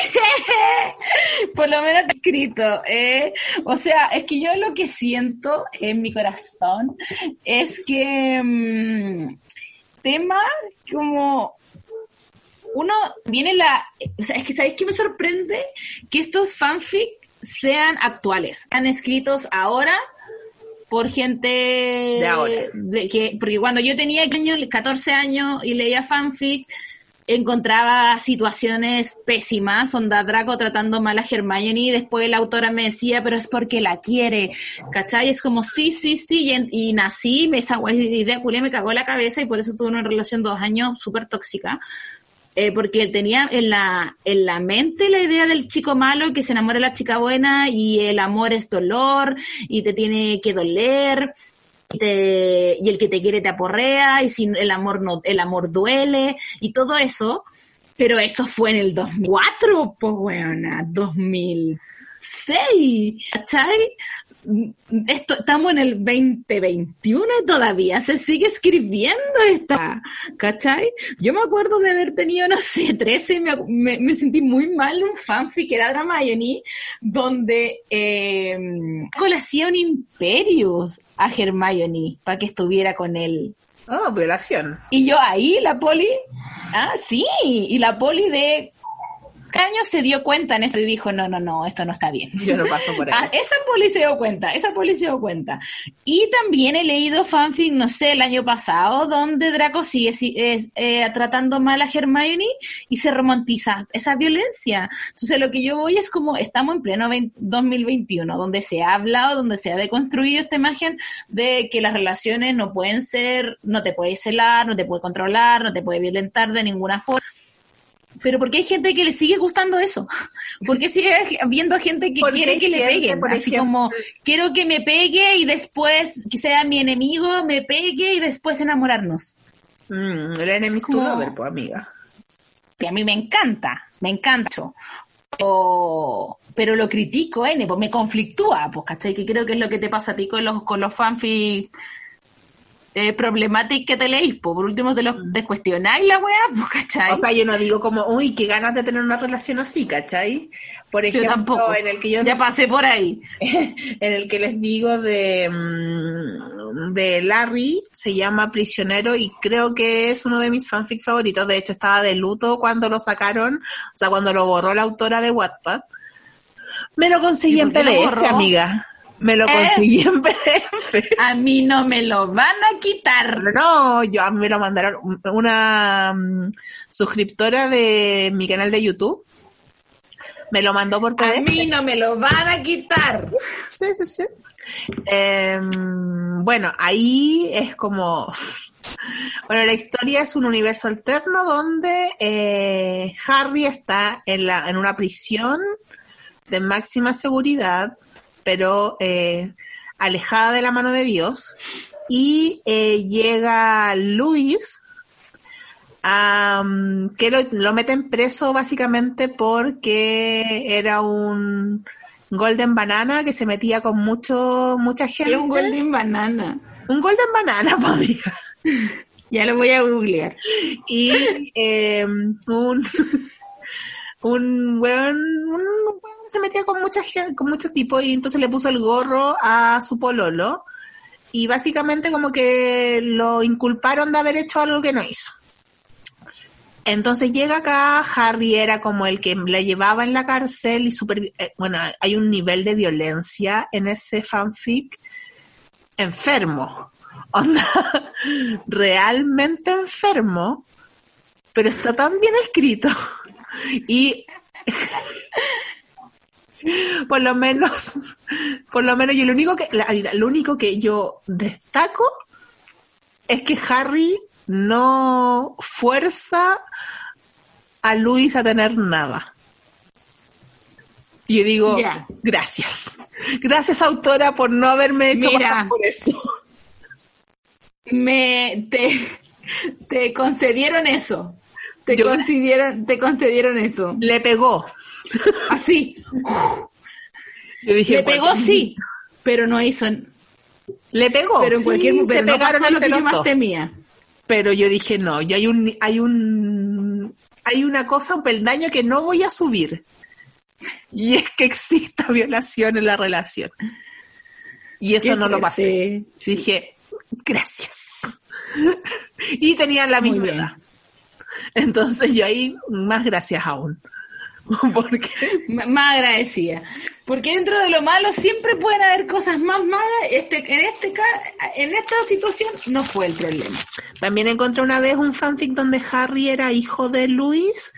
Por lo menos está escrito. ¿eh? O sea, es que yo lo que siento en mi corazón es que mm, tema como uno viene la, o sea, es que sabéis que me sorprende que estos fanfic sean actuales, sean escritos ahora por gente De ahora. de que porque cuando yo tenía años, 14 años y leía fanfic encontraba situaciones pésimas, onda Draco tratando mal a Hermione y después la autora me decía, pero es porque la quiere, ¿cachai? Es como, sí, sí, sí, y, nací, me, esa idea culia me cagó la cabeza y por eso tuve una relación dos años súper tóxica. Eh, porque él tenía en la, en la mente la idea del chico malo que se enamora de la chica buena y el amor es dolor y te tiene que doler y, el que te quiere te aporrea y sin el amor no el amor duele y todo eso pero eso fue en el 2004 pues weona 2006 ¿cachai? Esto, estamos en el 2021 y todavía se sigue escribiendo esta, ¿cachai? Yo me acuerdo de haber tenido, no sé, 13, me, me- me sentí muy mal en un fanfic que era Hermione, donde eh, le hacía un imperio a Hermione para que estuviera con él. Oh, violación. Y yo ahí, la poli, ah, sí, y la poli de Caño se dio cuenta en eso y dijo, no, no, no, esto no está bien. Yo no paso por (laughs) ahí. Ah, esa poli se dio cuenta, esa poli se dio cuenta. Y también he leído fanfic, no sé, el año pasado, donde Draco sigue si- es, eh, tratando mal a Hermione y se romantiza esa violencia. Entonces lo que yo voy es como, estamos en pleno 20 2021, donde se ha hablado, donde se ha deconstruido esta imagen de que las relaciones no pueden ser, no te puedes celar, no te puede controlar, no te puede violentar de ninguna forma. Pero porque hay gente que le sigue gustando eso. (laughs) Porque sigue habiendo gente que quiere que le peguen. por Así ejemplo- como, quiero que me pegue y después que sea mi enemigo, me pegue y después enamorarnos. Mm, el enemies to Como- lover, pues, amiga. que a mí me encanta, me encanta. Pero, lo critico, N, pues me conflictúa, pues, ¿cachai? Que creo que es lo que te pasa a ti con los, con los fanfic eh, problemáticos que te leís, pues, por último te los descuestionáis la weá, pues, ¿cachai? O sea, yo no digo como, uy, qué ganas de tener una relación así, ¿cachai? Por yo ejemplo, tampoco. en el que yo ya (laughs) pasé por ahí. en el que les digo de, mm, de Larry, se llama Prisionero y creo que es uno de mis fanfic favoritos. De hecho, estaba de luto cuando lo sacaron, o sea, cuando lo borró la autora de Wattpad. Me lo conseguí ¿Y en PDF, amiga. Me lo ¿Eh? conseguí en PDF. A mí no me lo van a quitar. No, yo a mí me lo mandaron una mm, suscriptora de mi canal de YouTube. Me lo mandó por A PDF. mí no me lo van a quitar. Sí, sí, sí. Em, bueno, ahí es como... Bueno, la historia es un universo alterno donde eh, Harry está en, la, en una prisión de máxima seguridad, pero eh, alejada de la mano de Dios. Y eh, llega Luis, am, que lo, lo meten preso básicamente porque era un Golden Banana que se metía con mucho mucha gente. Un Golden Banana. Un Golden Banana, (laughs) pues, amiga. (laughs) Ya lo voy a googlear. Y eh, un, (laughs) un weón, un se metía con mucha gente, con muchos tipos y entonces le puso el gorro a su pololo y básicamente como que lo inculparon de haber hecho algo que no hizo. Entonces llega acá, Harry era como el que la llevaba en la cárcel y super, eh, bueno, hay un nivel de violencia en ese fanfic enfermo. (laughs) Onda, realmente enfermo, pero está tan bien escrito. (laughs) Y (laughs) (laughs) por lo menos, por lo menos yo lo único que, lo único que yo destaco es que Harry no fuerza a Luis a tener nada. Y yo digo, gracias. Gracias, autora, por no haberme hecho Mira. pasar por eso. Me te, te concedieron eso. Te Yo- concedieron, te concedieron eso. Le pegó. Así. Yo dije, Le pegó sí, pero no hizo. Le pegó. Pero en sí, cualquier se pero no pegaron lo que yo más temía. Pero yo dije, no, yo hay un, hay un, hay una cosa, un peldaño que no voy a subir. Y es que exista (laughs) violación en la relación. Y eso Qué no lo pasé. Dije, gracias. (laughs) Y tenían la Muy misma bien. edad. Entonces yo ahí, más gracias aún. (laughs) Porque Más agradecida. Porque dentro de lo malo siempre pueden haber cosas más malas. Este, en, este, en esta situación no fue el problema. También encontré una vez un fanfic donde Harry era hijo de Luis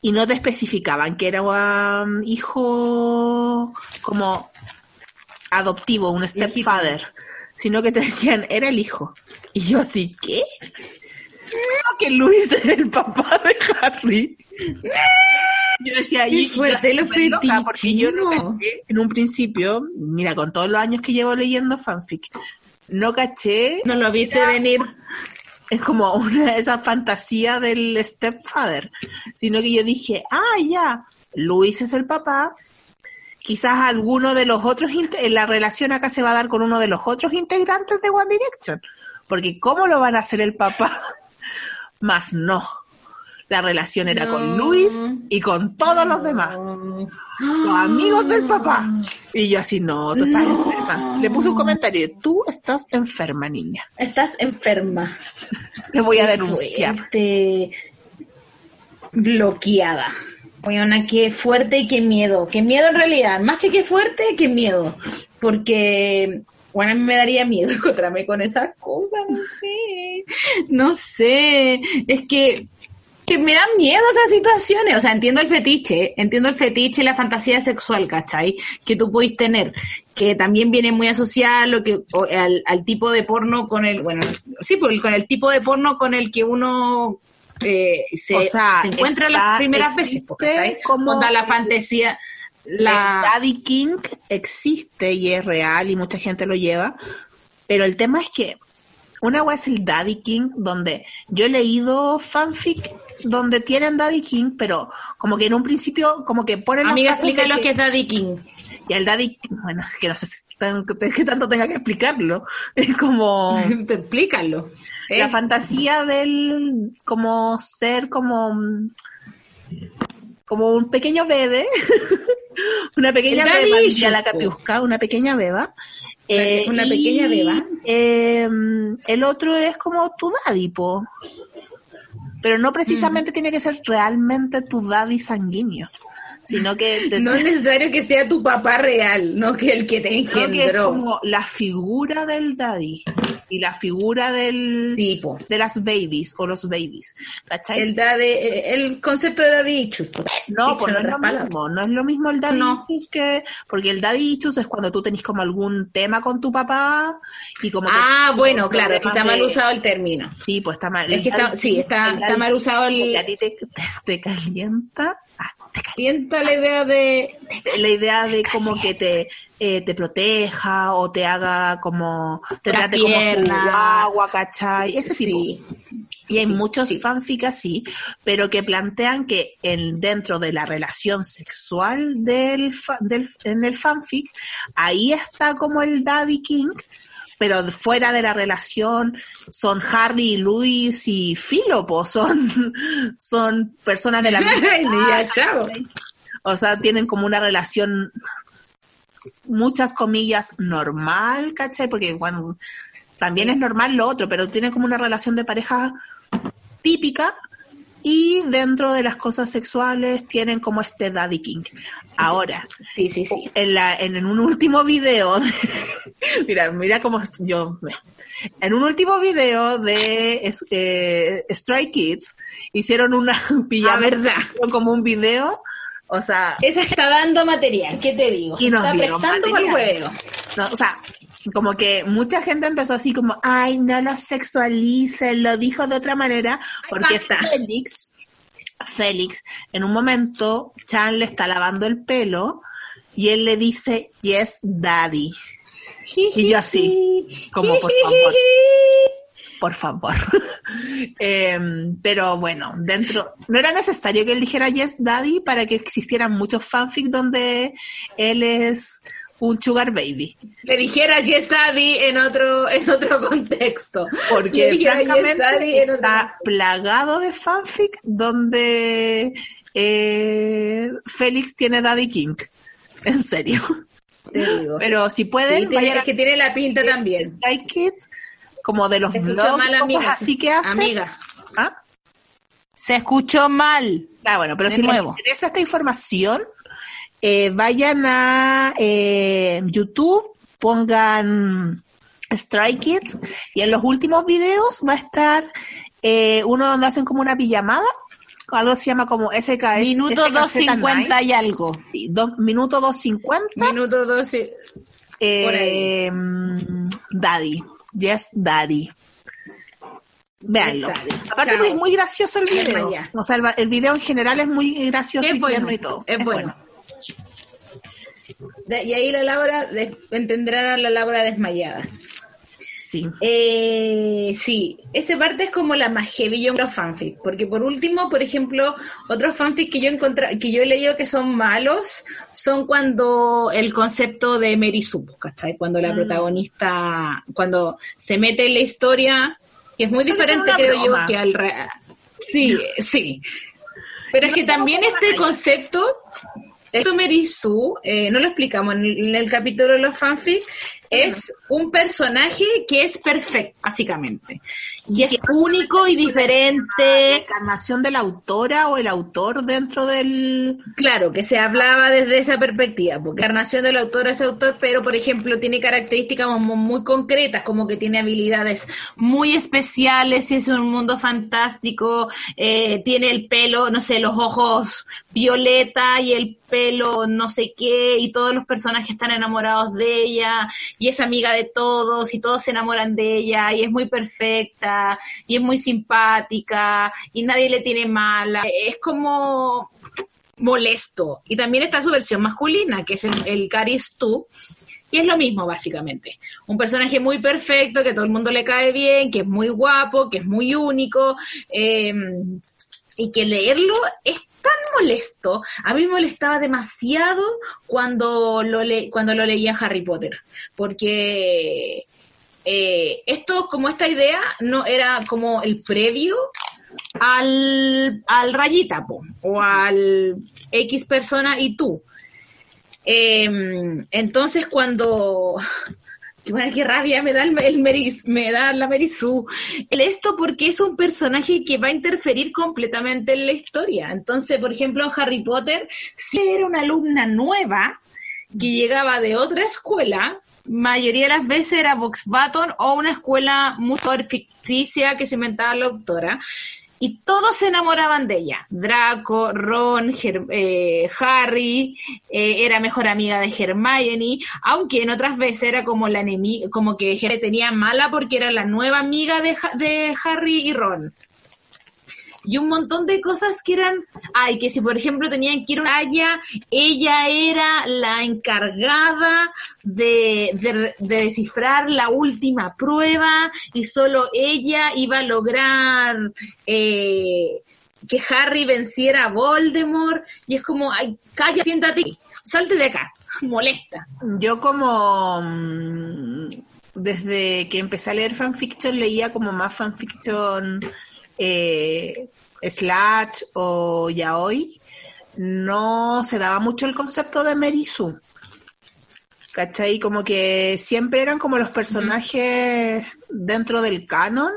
y no te especificaban que era un hijo como adoptivo, un stepfather, sino que te decían era el hijo. Y yo así, ¿qué? Creo que Luis es el papá de Harry. (laughs) Yo decía, y, yo fuerte así lo loca, porque yo no caché en un principio, mira, con todos los años que llevo leyendo fanfic, no caché No lo viste venir. es como una de esas fantasías del stepfather, sino que yo dije, ah, ya, Luis es el papá, quizás alguno de los otros, inte- la relación acá se va a dar con uno de los otros integrantes de One Direction, porque ¿cómo lo van a hacer el papá? (laughs) Más no. La relación era con. Luis y con todos los demás, los amigos del papá. Y yo así, no, tú estás No. enferma. Le puse un comentario, tú estás enferma, niña. Estás enferma. Te voy a denunciar. Fuerte. Bloqueada. Weona, qué fuerte y qué miedo. Qué miedo en realidad. Más que qué fuerte, qué miedo. Porque, bueno, a mí me daría miedo (laughs) encontrarme con esas cosas. No sé. No sé. Es que, que me dan miedo esas situaciones. O sea, entiendo el fetiche. Entiendo el fetiche y la fantasía sexual, ¿cachai? Que tú podéis tener. Que también viene muy asociada a lo que, o al, al tipo de porno con el, bueno, sí, porque con el tipo de porno con el que uno eh, se, O sea, se encuentra está- las primeras veces, pues, ¿cachai? como- Onda la fantasía, la... El Daddy King existe y es real y mucha gente lo lleva, pero el tema es que una wea es el Daddy King, donde yo he leído fanfic donde tienen Daddy King, pero como que en un principio, como que ponen Amiga, explica lo que- que es Daddy King. Y el Daddy, bueno, es que no sé si tan- que tanto tenga que explicarlo. (laughs) Es como (laughs) Explícalo. ¿eh? la fantasía del, como ser como, como un pequeño bebé, (laughs) una pequeña beba, diría la po. Katiuska, una pequeña beba. Eh, Una pequeña beba. eh, el otro es como tu daddy, po. Pero no precisamente Mm. tiene que ser realmente tu daddy sanguíneo, sino que te- No es necesario que sea tu papá real, no que el que te Creo que es engendró. como la figura del daddy y la figura del Sí, po. de las babies o los babies. ¿Cachai? El, daddy, eh, el concepto de daddy issues. no, pues no es lo palabras. mismo, no es lo mismo el daddy No. issues que porque el daddy issues es cuando tú tenés como algún tema con tu papá y como que Ah, bueno, claro, está mal usado el término. Sí, pues está mal. Es que está- sí, está- está mal usado el- a ti te (laughs) calienta. Te calienta la idea de... la idea de como que te, eh, te proteja o te haga como, te La trate como su guagua, ¿cachai? Ese tipo. Sí. Y hay muchos fanfic así, pero que plantean que en, dentro de la relación sexual del, fa- del, en el fanfic, ahí está como el Daddy King, pero fuera de la relación son Harry, Luis y Philo, po, son, (laughs) son personas de la misma. (laughs) O sea, tienen como una relación, muchas comillas, normal, ¿cachai? Porque, bueno, también es normal lo otro, pero tienen como una relación de pareja típica y dentro de las cosas sexuales tienen como este Daddy King. Ahora, Sí, sí, sí. en, la, en, en un último video, (laughs) mira, mira cómo yo, en un último video de eh, Stray Kids, hicieron una (laughs) pijama, Ah, verdad. como un video, o sea, Esa está dando material, ¿qué te digo? Y nos está dieron prestando para el material. juego. no, o sea, como que mucha gente empezó así como, ay, no lo sexualicen, lo dijo de otra manera, porque basta. Félix, Félix, en un momento, Chan le está lavando el pelo y él le dice, yes, daddy. Y yo así, como por favor, por (laughs) favor. Em, pero bueno, dentro, no era necesario que él dijera yes, daddy para que existieran muchos fanfic donde él es un sugar baby. Le dijera Yes Daddy en otro, en otro contexto. Porque dijera Yes Daddy francamente otro está plagado de fanfic donde eh, Félix tiene Daddy King. En serio. Te digo. Pero si Sí, pueden, tiene- vayan es que tiene la pinta a también. Strike Kids, como de los blogs, cosas amiga. así que hacen. Amiga. ¿Ah? Se escuchó mal. Ah, bueno, pero De si nuevo. les interesa esta información, eh, vayan a eh, YouTube, pongan Strike Kids y en los últimos videos va a estar eh, uno donde hacen como una pijamada, algo se llama como SKS. Minuto SKZ9, 250 y algo. sí, dos- minuto 250. Minuto 12. por ahí. Eh, mm, Daddy, Yes Daddy. Daddy. Aparte es muy gracioso el video. O sea, el, el video en general es muy gracioso Es y bueno, tierno y todo. es bueno. Y ahí la Laura de- entenderá a la Laura desmayada. Sí. Eh, sí, esa parte es como la más heavy yo fanfic, porque por último, por ejemplo, otros fanfic que yo encontré, que yo he leído que son malos, son cuando el concepto de Mary Sue, ¿cachai? Cuando la Mm. protagonista, cuando se mete en la historia, que es muy diferente, creo broma. yo, que al... re- Sí, sí. Pero es que también este concepto, esto Mary Sue, eh, no lo explicamos en el, en el capítulo de los fanfic, es un personaje que es perfecto, básicamente. Y es único y La diferente. encarnación de la autora o el autor dentro del. Claro, que se hablaba desde esa perspectiva, porque la encarnación del autor es autor, pero por ejemplo tiene características como muy concretas, como que tiene habilidades muy especiales, y es un mundo fantástico, eh, tiene el pelo, no sé, los ojos violeta y el pelo no sé qué, y todos los personajes están enamorados de ella, y es amiga de todos, y todos se enamoran de ella, y es muy perfecta, y es muy simpática, y nadie le tiene mala. Es como molesto. Y también está su versión masculina, que es el, el que es lo mismo básicamente. Un personaje muy perfecto, que todo el mundo le cae bien, que es muy guapo, que es muy único, eh, y que leerlo es tan molesto. A mí me molestaba demasiado cuando lo, le cuando lo leía Harry Potter, porque eh, esto, como esta idea, no era como el previo al, al rayita, o al X persona y tú. Em, entonces cuando bueno, qué rabia me da el, Meris- me da la Merizú. El esto porque es un personaje que va a interferir completamente en la historia. Entonces, por ejemplo, Harry Potter, si era una alumna nueva que llegaba de otra escuela, mayoría de las veces era Vox Button o una escuela más ficticia que se inventaba la autora. Y todos se enamoraban de ella. Draco, Ron, eh, Harry, eh, era mejor amiga de Hermione, aunque en otras veces era como la enemiga, como que Hermione tenía mala porque era la nueva amiga de, de Harry y Ron. Y un montón de cosas que eran, ay, que si por ejemplo tenían que ir a una playa, ella era la encargada de, de, de descifrar la última prueba y solo ella iba a lograr eh, que Harry venciera a Voldemort. Y es como, ay, calla, siéntate, salte de acá, (laughs) molesta. Yo como mm, desde que empecé a leer fanfiction leía como más fanfiction eh, slash o yaoi, no se daba mucho el concepto de Merisu. ¿Cachai? Como que siempre eran como los personajes dentro del canon,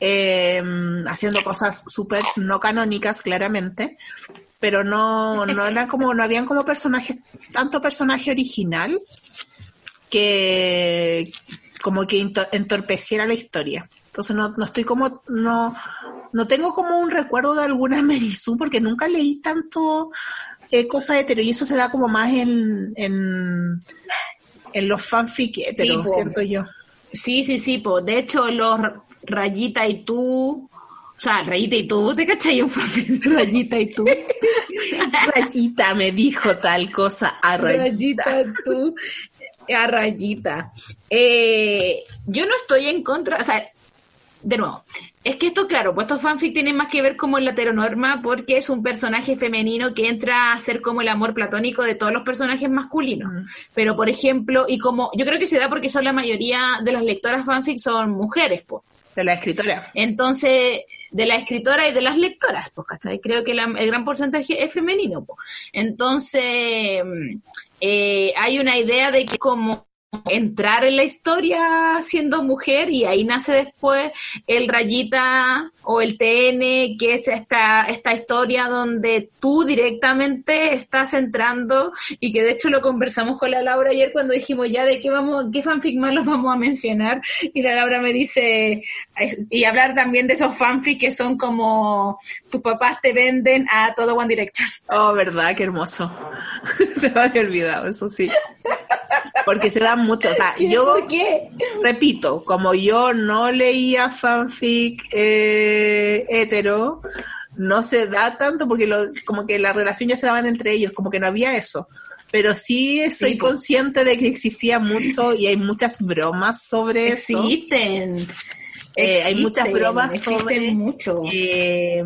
eh, haciendo cosas súper no canónicas, claramente, pero no, no eran (laughs) como, no habían como personajes, tanto personaje original que como que entorpeciera la historia. Entonces no, no estoy como, no, no tengo como un recuerdo de alguna (laughs) Merizú porque nunca leí tanto eh, cosas hetero y eso se da como más en, en, en los fanfic hetero, po. siento yo. Sí, sí, sí, po. De hecho, los Rayita y tú, o sea, Rayita y tú, ¿te cachai un fanfic de Rayita y tú? (laughs) Rayita me dijo tal cosa a Rayita. Rayita tú, a Rayita. Eh, yo no estoy en contra, o sea, de nuevo, es que esto, claro, pues estos fanfic tienen más que ver como en la heteronorma porque es un personaje femenino que entra a ser como el amor platónico de todos los personajes masculinos. Pero, por ejemplo, y como yo creo que se da porque son la mayoría de las lectoras fanfic son mujeres, pues. De la escritora. Entonces, de la escritora y de las lectoras, pues, ¿cachai? Creo que la- el gran porcentaje es femenino, pues. Entonces, eh, hay una idea de que como entrar en la historia siendo mujer y ahí nace después el rayita o el TN, que es esta, esta historia donde tú directamente estás entrando y que de hecho lo conversamos con la Laura ayer cuando dijimos ya de qué vamos, qué fanfic más los vamos a mencionar y la Laura me dice y hablar también de esos fanfic que son como tus papás te venden a todo One Direction. Oh, verdad, qué hermoso. (laughs) se me había olvidado, eso sí. (laughs) Porque se dan mucho, o sea, yo ¿Por qué? repito, como yo no leía fanfic eh, hetero, no se da tanto porque lo, como que la relación ya se daban entre ellos, como que no había eso. Pero sí soy Sí, pues. consciente de que existía mucho y hay muchas bromas sobre eso. Existen. Eh, hay muchas Existen, bromas existen sobre mucho. eh,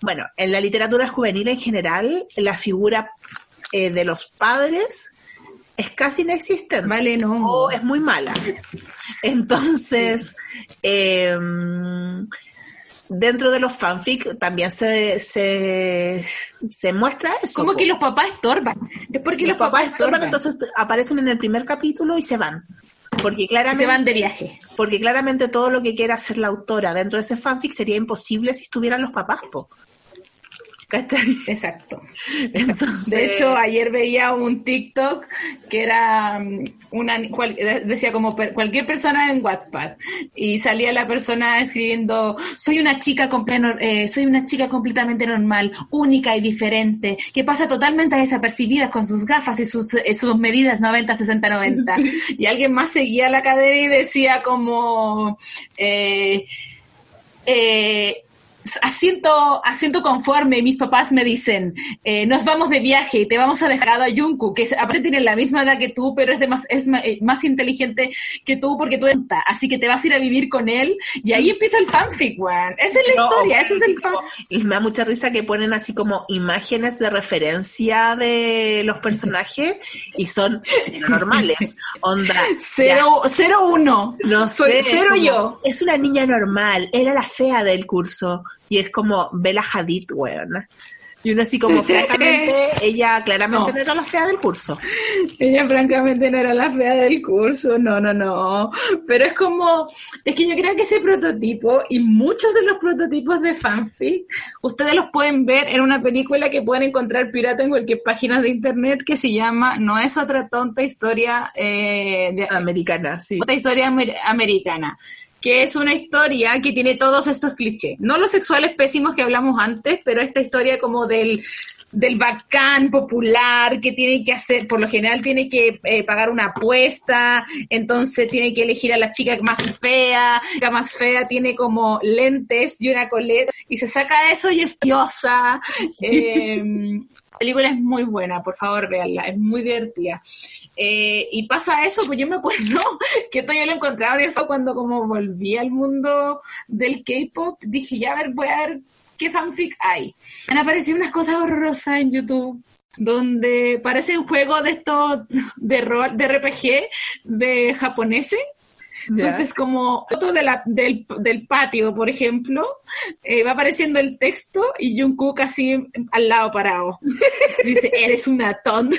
bueno, en la literatura juvenil en general, la figura eh, de los padres es casi inexistente. Vale, no. O es muy mala. Entonces, eh, dentro de los fanfic también se, se, se muestra eso. Como po. que los papás estorban. Es porque los papás estorban, entonces aparecen en el primer capítulo y se van. Porque claramente, se van de viaje. porque claramente todo lo que quiera hacer la autora dentro de ese fanfic sería imposible si estuvieran los papás, po. ¿Cachai? Exacto. (laughs) Entonces, De hecho, ayer veía un TikTok que era mm, una cual- de- decía como per- cualquier persona en Wattpad y salía la persona escribiendo soy una chica eh, soy una chica completamente normal, única y diferente, que pasa totalmente desapercibida con sus gafas y sus, eh, sus medidas 90 60 90. Y alguien más seguía la cadena y decía como eh, eh, asiento, asiento conforme, mis papás me dicen, eh, nos vamos de viaje y te vamos a dejar a Junku, que aparte tiene la misma edad que tú, pero es, de más, es eh, más inteligente que tú porque tú eres así que te vas a ir a vivir con él y ahí empieza el fanfic, weón. Esa es la historia, ese es el fanfic. Me da mucha risa que ponen así como imágenes de referencia de los personajes y son normales. Onda. Cero, cero uno. No Soy sé, cero como, yo. Es una niña normal, era la fea del curso. Y es como Bella Hadid, weón. Y uno así como, (laughs) francamente, ella claramente no. No. era la fea del curso. Ella francamente no era la fea del curso, no, no, no. Pero es como, es que yo creo que ese prototipo y muchos de los prototipos de fanfic, ustedes los pueden ver en una película que pueden encontrar pirata en cualquier página de internet que se llama No es otra tonta historia eh, de, Americana, sí. tonta historia amer- americana que es una historia que tiene todos estos clichés. No los sexuales pésimos que hablamos antes, pero esta historia como del, del bacán popular que tiene que hacer, por lo general tiene que eh, pagar una apuesta, entonces tiene que elegir a la chica más fea, la más fea tiene como lentes y una coleta, y se saca eso y es diosa. Eh, la película es muy buena, por favor, véanla, es muy divertida. Eh, y pasa eso, pues yo me acuerdo (laughs) que esto yo lo encontraba bien fue cuando como volví al mundo del K-pop, dije, ya a ver, voy a ver qué fanfic hay. Han aparecido unas cosas horrorosas en YouTube donde parecen juegos de estos de rol, de RPG de japoneses. Entonces, como foto de la, del, del patio, por ejemplo, eh, va apareciendo el texto y Jungkook así al lado parado. (laughs) Dice, eres una tonta.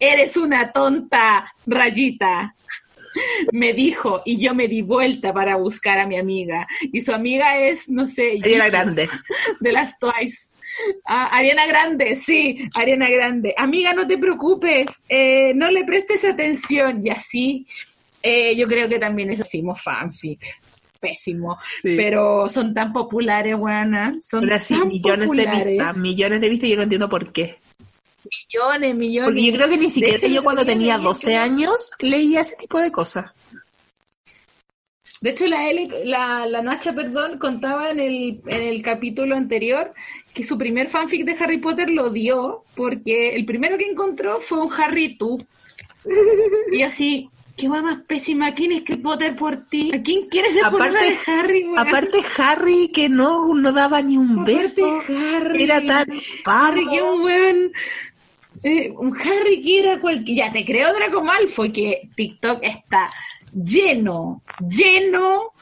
Eres una tonta, rayita. Me dijo, y yo me di vuelta para buscar a mi amiga. Y su amiga es, no sé, Ariana Grande. de las Twice. Ah, Ariana Grande, sí, Ariana Grande. Amiga, no te preocupes, eh, no le prestes atención. Y así, eh, yo creo que también eso hicimos fanfic. Pésimo. Sí. Pero son tan populares, buena. Son Pero así, tan millones de vistas, millones de vistas, y yo no entiendo por qué. Millones, millones. Porque yo creo que ni siquiera hecho, yo cuando tenía leí 12 que- años leía ese tipo de cosas. De hecho, la, L, la, la Nacha, perdón, contaba en el, en el capítulo anterior que su primer fanfic de Harry Potter lo dio porque el primero que encontró fue un Harry tú. Y así, qué más pésima, ¿quién es Harry Potter por ti? ¿A quién quieres ser por Aparte- de Harry? Aparte Harry que no, no daba ni un Aparte, beso. Harry. Era tan Harry, que pavo. Eh, un Harry que era cualquier. Ya te creo, Draco Malfoy, que TikTok está lleno, lleno,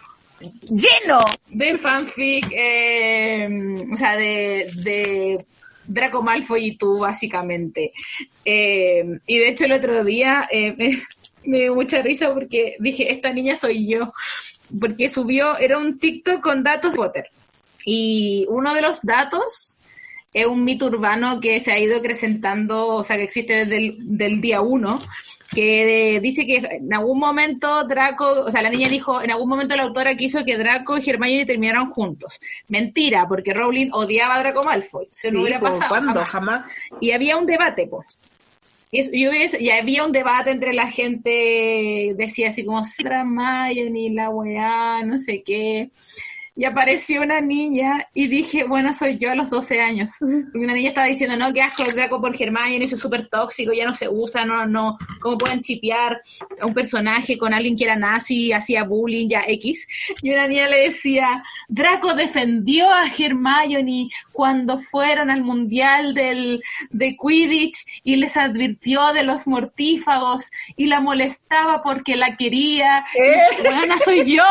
lleno de fanfic, eh, o sea, de, de Draco Malfoy y tú, básicamente. Eh, y de hecho, el otro día me, me dio mucha risa porque dije, esta niña soy yo. Porque subió, era un TikTok con datos de Potter. Y uno de los datos es un mito urbano que se ha ido acrecentando, o sea, que existe desde el del día uno, que dice que en algún momento Draco, o sea, la niña dijo, en algún momento la autora quiso que Draco y Hermione terminaran juntos. Mentira, porque Rowling odiaba a Draco Malfoy. Se no Sí, hubiera pasado ¿cuándo? jamás. Jamás. Y había un debate, pues. Y, y había un debate entre la gente, decía así como, Hermione, la weá, no sé qué. Y apareció una niña y dije, bueno, soy yo a los 12 años. Porque una niña estaba diciendo, no, qué asco el Draco por Hermione, eso es súper tóxico, ya no se usa, no, no, cómo pueden chipear a un personaje con alguien que era nazi, hacía bullying, ya X. Y una niña le decía, Draco defendió a Hermione cuando fueron al mundial del, de Quidditch y les advirtió de los mortífagos y la molestaba porque la quería. Buena soy yo.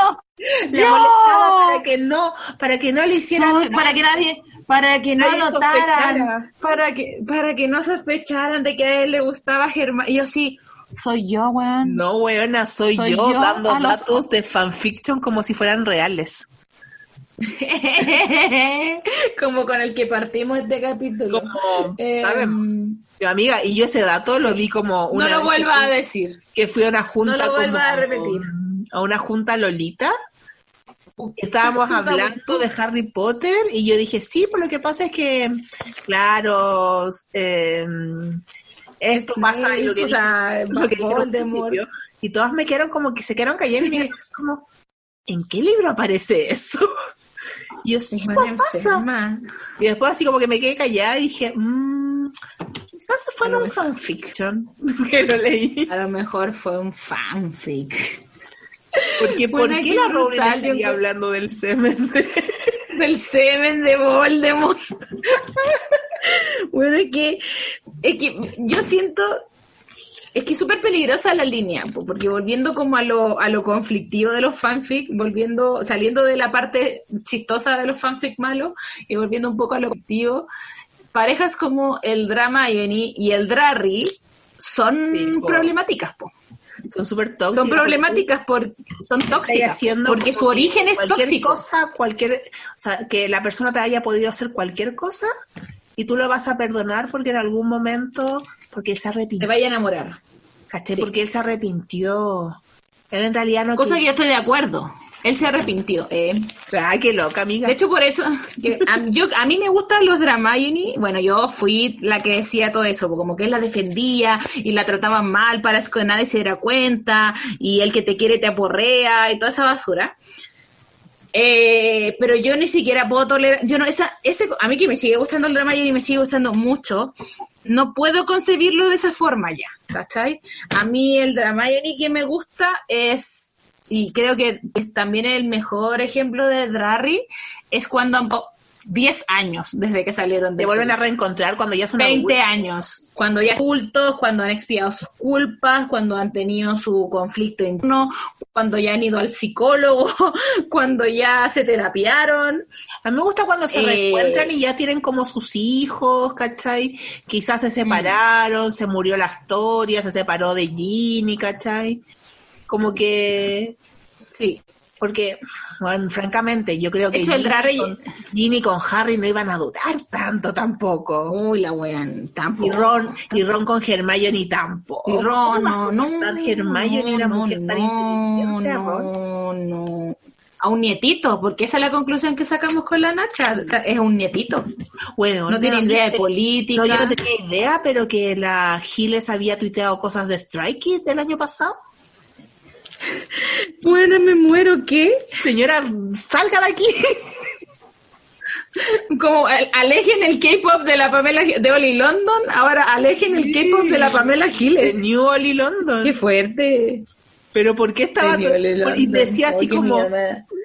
¡Yo! molestaba para que no, para que no le hicieran para que nadie para que no Nadie notaran sospechara. para que para que no sospecharan de que a él le gustaba Germán y yo sí soy yo weón No, weona, soy, Soy yo, yo dando los- datos de fanfiction como si fueran reales. (laughs) como con el que partimos este capítulo Como Eh, sabemos. Amiga, y yo ese dato lo di como una no lo vuelva a decir que fui a una junta No lo vuelva a repetir. a una junta Lolita estábamos hablando de Harry Potter y yo dije sí, pero lo que pasa es que claro eh, esto pasa y lo que o sea, lo que al y todas me quedaron como que se quedaron calladas y me como ¿en qué libro aparece eso? Y yo, sí, Es pues pasa. enferma. Y después así como que me quedé callada y dije, mmm, quizás fue un fanfiction (laughs) que lo leí. A lo mejor fue un fanfic. Porque, ¿por Bueno, qué la Rowling estaría hablando del semen? de- (laughs) Del semen de Voldemort. bueno, es que, es que yo siento, es que es súper peligrosa la línea, po, porque volviendo como a lo, a lo conflictivo de los fanfic, volviendo, saliendo de la parte chistosa de los fanfic malos y volviendo un poco a lo conflictivo, parejas como el drama y el Drarry son Sí, problemáticas, po. Son súper tóxicas. Son problemáticas por, son tóxicas, porque su origen es cualquier tóxico. cosa, cualquier, o sea, que la persona te haya podido hacer cualquier cosa y tú lo vas a perdonar porque en algún momento, porque él se Te arrepintió, vaya a enamorar. ¿cachai? sí. Porque él se arrepintió. Él en realidad no Cosa que yo estoy de acuerdo. Él se arrepintió. eh. Ay, qué loca, amiga. De hecho, por eso, que a, yo, a mí me gustan los Dramayoni. Bueno, yo fui la que decía todo eso, como que él la defendía y la trataban mal para que nadie se diera cuenta y el que te quiere te aporrea y toda esa basura. Eh, pero yo ni siquiera puedo tolerar, yo no, esa, ese, a mí que me sigue gustando el Dramayoni y me sigue gustando mucho, no puedo concebirlo de esa forma ya, ¿cachai? A mí el Dramayoni que me gusta es, y creo que es también el mejor ejemplo de Drarry, es cuando han pasado 10 años desde que salieron de Te vuelven a reencontrar cuando ya son 20 adultos. años, cuando ya cultos, cuando han expiado sus culpas, cuando han tenido su conflicto interno, cuando ya han ido al psicólogo, (laughs) cuando ya se terapiaron. A mí me gusta cuando se Eh, reencuentran y ya tienen como sus hijos, ¿cachai? Quizás se separaron, se murió la Astoria, se separó de Ginny, ¿cachai? Como que... Sí, Porque, bueno, francamente, yo creo que hecho, el Ginny, con, Ginny con Harry no iban a durar tanto tampoco. uy, la weón, tampoco. Y Ron, y Ron con Hermione tampoco. Y Ron, ¿Cómo va a no, no, Hermione una no, mujer tan no, inteligente, Ron? no, no. A un nietito, porque esa es la conclusión que sacamos con la Nacha, es un nietito. Bueno, No tiene idea de política. No, yo no tenía idea, pero que la Giles había tuiteado cosas de Strike Kids del año pasado. Bueno, me muero, ¿qué? Señora, salga de aquí. Como al- alejen el K-pop de la Pamela de Oli London, ahora alejen el K-pop de la Pamela Giles. New Oli London. Qué fuerte. Pero ¿por qué estaba y decía así como.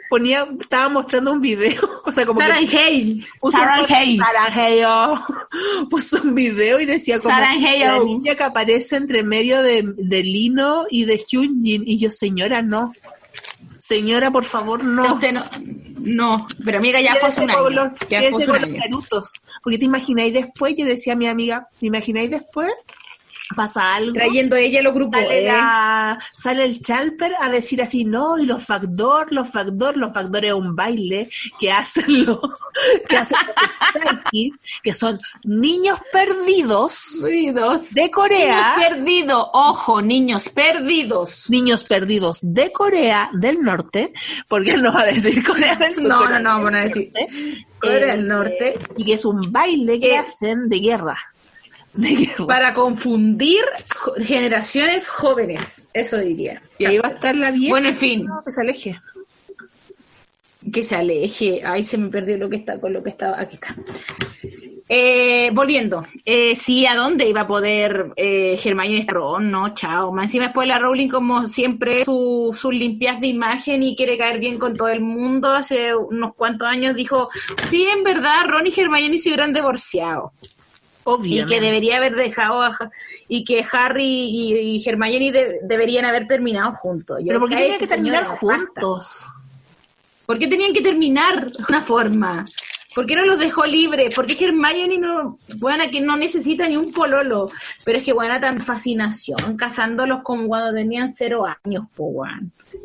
Ponía estaba mostrando un video, (laughs) o sea, como Sarah que Hale. puso Sarah un, Hale. Sarah Hale. puso un video y decía como Sarah la niña que aparece entre medio de, de Lino y de Hyunjin y yo, señora, no. Señora, por favor, no. Usted no, no, pero amiga, ya fue un año. los- Ya fue con un los año. Narutos. Porque te imagináis después, yo decía a mi amiga, ¿te imagináis después? Pasa algo. Trayendo ella los grupos. Sale, eh. la- sale el Chalper a decir así, no, y los Factor, los Factor, los Factor es un baile que hacen los, que hacen los que son niños perdidos Perdidos. de Corea, Niños perdidos, ojo, niños perdidos. niños perdidos de Corea del Norte, porque él no va a decir Corea del Sur. No, no, no, van a decir. Corea Eh, del Norte. Y que es un baile que Eh, hacen de guerra. (laughs) Para confundir generaciones jóvenes, eso diría. Y ahí va a estar la vieja. Bueno, en fin, que se aleje. que se aleje. Ahí se me perdió lo que está con lo que estaba. Aquí está. Eh, volviendo, eh, sí, ¿a dónde iba a poder eh, Hermione Ron? No, chao. Más encima después la Rowling, como siempre, su- sus limpias de imagen y quiere caer bien con todo el mundo. Hace unos cuantos años dijo, sí, en verdad, Ron y Hermione se hubieran divorciado. Y que debería haber dejado a y que Harry y, y Hermione de- deberían haber terminado juntos. Yo Pero ¿por qué tenían que terminar juntos? ¿Por qué tenían que terminar de una forma? ¿Por qué no los dejó libres? ¿Por qué Hermione no, buena, que no necesita ni un pololo? Pero es que buena tan fascinación, casándolos como cuando tenían cero años, po.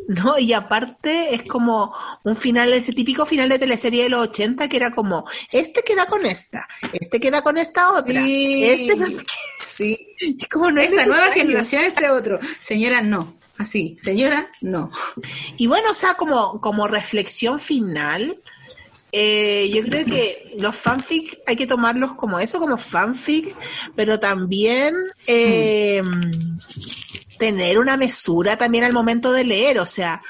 No, y aparte es como un final, ese típico final de teleserie de los 80 que era como, este queda con esta, este queda con esta otra, Sí. este no sé qué. (laughs) Sí. Es como no Esta nueva generación, este otro. Señora, no. Así. Señora, no. Y bueno, o sea, como, como reflexión final, eh, yo creo que los fanfic hay que tomarlos como eso, como fanfic, pero también eh, tener una mesura también al momento de leer, o sea,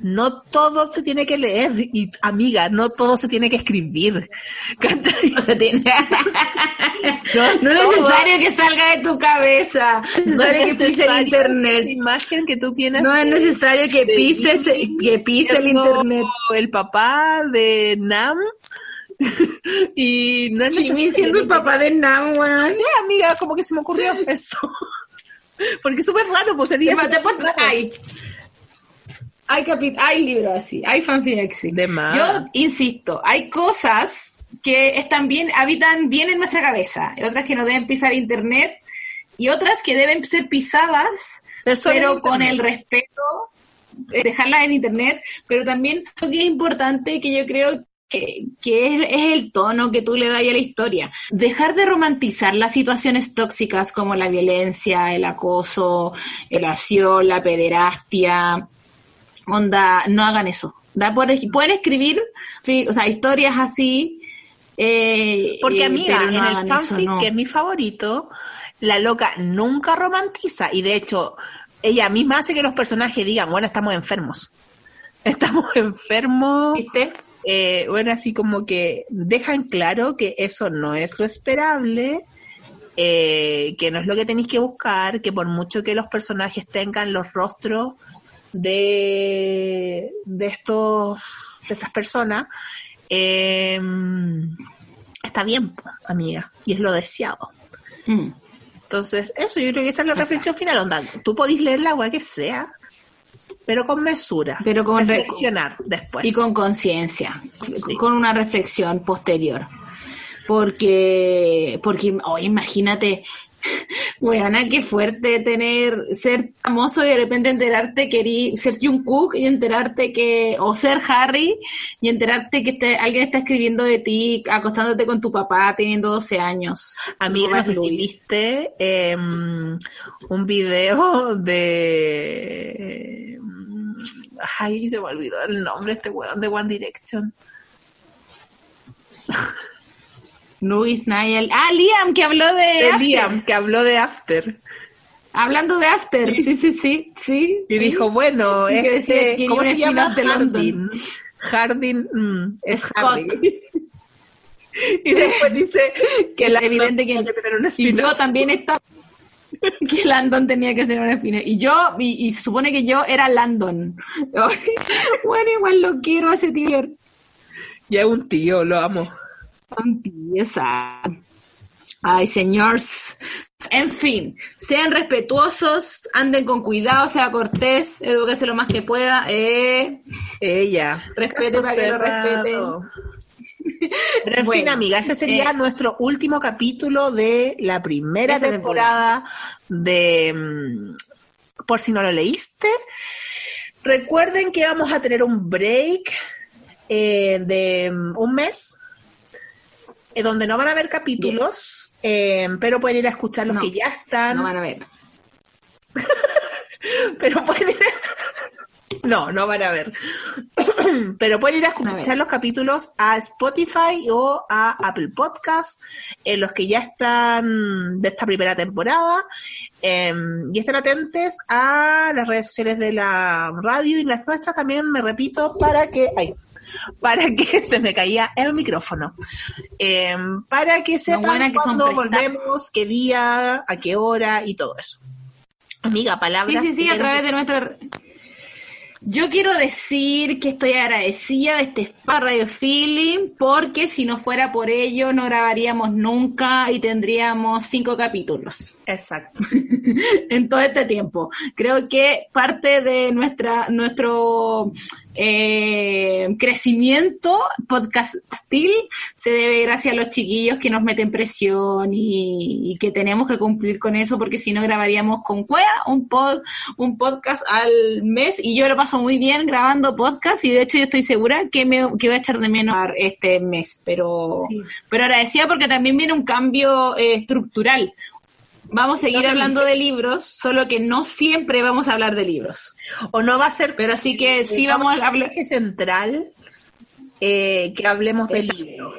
no todo se tiene que leer y amiga, no todo se tiene que escribir. (laughs) No, se tiene- (laughs) no es necesario que salga de tu cabeza. No es necesario que pise el internet. esa imagen que tú tienes No es necesario que de pises, que pise el internet. el papá de Nam (laughs) y no es necesario siendo el papá de Nam, weón. Sí, amiga, como que se me ocurrió eso. Porque es súper raro, pues sería. Hay, hay, hay libros así, hay fanfic así. De más. Yo insisto, hay cosas que están bien, habitan bien en nuestra cabeza, otras que no deben pisar internet, y otras que deben ser pisadas, Pero con el respeto, eh, dejarlas en internet, pero también lo que es importante que yo creo que, que es, es el tono que tú le das a la historia. Dejar de romantizar las situaciones tóxicas como la violencia, el acoso, el acción, la pederastia. Onda, no hagan eso. Da por- pueden escribir o sea, historias así. eh, Porque eh, amiga, no en el eso, fanfic, no. que es mi favorito, la loca nunca romantiza y de hecho ella misma hace que los personajes digan, bueno, estamos enfermos. Estamos (laughs) enfermos. ¿Viste? Eh, bueno, así como que dejan claro que eso no es lo esperable, eh, que no es lo que tenéis que buscar, que por mucho que los personajes tengan los rostros de, de estos de estas personas, eh, está bien, amiga, y es lo deseado. Mm. Entonces, eso yo creo que esa es la reflexión final, onda. Tú podís leer la agua que sea, pero con mesura. Pero con re- reflexionar después. Y con conciencia, Sí. con una reflexión posterior. Porque, porque, oh, imagínate, weona, qué fuerte tener, ser famoso y de repente enterarte que ser Jungkook y enterarte que, o ser Harry y enterarte que te- alguien está escribiendo de ti, acostándote con tu papá teniendo 12 años. Tu papá no sé es si Luis. viste eh, un video de... Ay, se me olvidó el nombre de este weón de One Direction. Luis Niall. Ah, Liam, que habló de, De After. Liam, que habló de After. Hablando de After, sí, sí, sí, sí. Y dijo, bueno, Y este, que ¿cómo se llama? Hardin. Hardin mm, es. Hardy. (laughs) y después dice que Landon evidente que, tenía que tener un y yo también estaba (laughs) que Landon tenía que ser un spin y yo y, y se supone que yo era Landon (laughs) bueno igual lo quiero a ese tío Y es un tío, lo amo. Esa ay señores en fin sean respetuosos anden con cuidado sea cortés edúquese lo más que pueda eh, Ella. Respete para que lo. (laughs) Pero en fin, Bueno, amiga, este sería eh, nuestro último capítulo de la primera temporada de mm, Por si no lo leíste. Recuerden que vamos a tener un break eh, de mm, un mes, eh, donde no van a haber capítulos, eh, pero pueden ir a escuchar los No, que ya están. no van a ver (laughs) pero pueden ir No, no van a ver. (clears throat) Pero pueden ir a escuchar los capítulos a Spotify o a Apple Podcast, en los que ya están de esta primera temporada. Eh, y estén atentos a las redes sociales de la radio y las nuestras también, me repito, para que... Ay, (laughs) para que (laughs) se me caía el micrófono. Eh, para que sepan que cuándo volvemos, qué día, a qué hora y todo eso. Amiga, Sí, palabras. sí, sí, que a través de nuestra... Yo quiero decir que estoy agradecida de este spa Radio Feeling porque si no fuera por ello no grabaríamos nunca y tendríamos cinco capítulos Exacto. (laughs) (laughs) en todo este tiempo. Creo que parte de nuestra nuestro eh, crecimiento podcastil se debe gracias a los chiquillos que nos meten presión y, y que tenemos que cumplir con eso porque si no grabaríamos con cuea un pod, un podcast al mes y yo lo paso muy bien grabando podcast y de hecho yo estoy segura que me que voy a echar de menos este mes pero Sí. pero agradecida porque también viene un cambio eh, estructural Vamos a seguir hablando de libros, solo que no siempre vamos a hablar de libros. O no va a ser Pero sí que sí vamos a hablar. eje central eh, que hablemos del libro.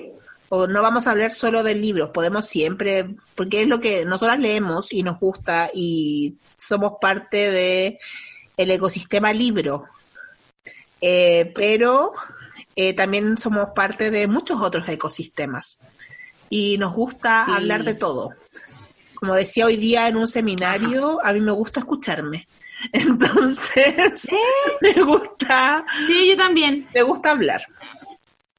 O no vamos a hablar solo del libro, podemos siempre, porque es lo que nosotras leemos y nos gusta y somos parte de el ecosistema libro. Eh, pero eh, también somos parte de muchos otros ecosistemas y nos gusta Sí. hablar de todo. Como decía hoy día en un seminario, a mí me gusta escucharme. (laughs) Entonces, (laughs) me gusta, Sí, yo también. me gusta hablar.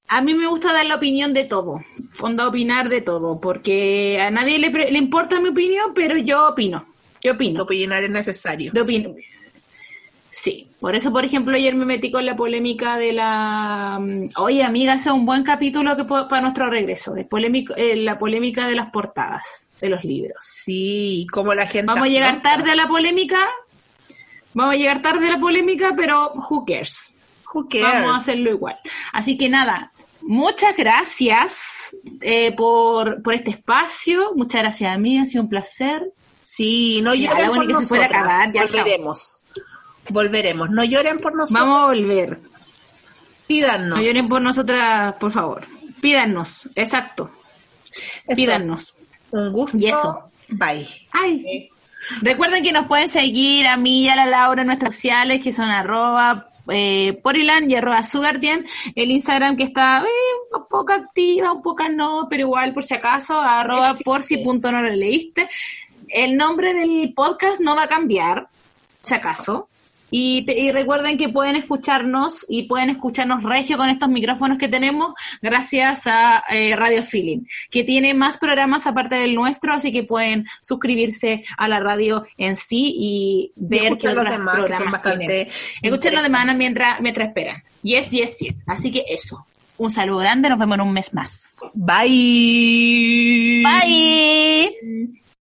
A mí me gusta dar la opinión de todo, onda opinar de todo, porque a nadie le, le importa mi opinión, pero yo opino, yo opino, Opinar es necesario. yo opino. Sí, por eso, por ejemplo, ayer me metí con la polémica de la... mm, Oye, amiga, ese es un buen capítulo que para nuestro regreso, de polémico, eh, la polémica de las portadas de los libros. Sí, como la gente. Vamos a llegar tarde a la polémica, vamos a llegar tarde a la polémica, pero who cares? Who cares? Vamos a hacerlo igual. Así que nada, muchas gracias eh, por, por este espacio. Muchas gracias a mí, ha sido un placer. Sí, no lloren la única que se puede acabar, ya, chao. Volveremos. No lloren por nosotros. Vamos a volver. Pídanos. No lloren por nosotras, por favor. Pídanos, exacto. Eso. Pídanos. Un gusto. Y eso. Bye. Ay. Recuerden que nos pueden seguir a mí y a la Laura en nuestras sociales, que son arroba eh, Porilan y arroba Sugardian. El Instagram que está eh, un poco activa, un poco no, pero igual por si acaso, arroba Existe. por si punto no lo leíste. El nombre del podcast no va a cambiar, si acaso. Y, te- y recuerden que pueden escucharnos y pueden escucharnos regio con estos micrófonos que tenemos gracias a eh, Radio Feeling, que tiene más programas aparte del nuestro, así que pueden suscribirse a la radio en sí y ver qué los otros demás, que son programas bastante. Escuchen los demás mientras, mientras esperan. Yes, yes, yes. Así que eso. Un saludo grande, nos vemos en un mes más. Bye. Bye.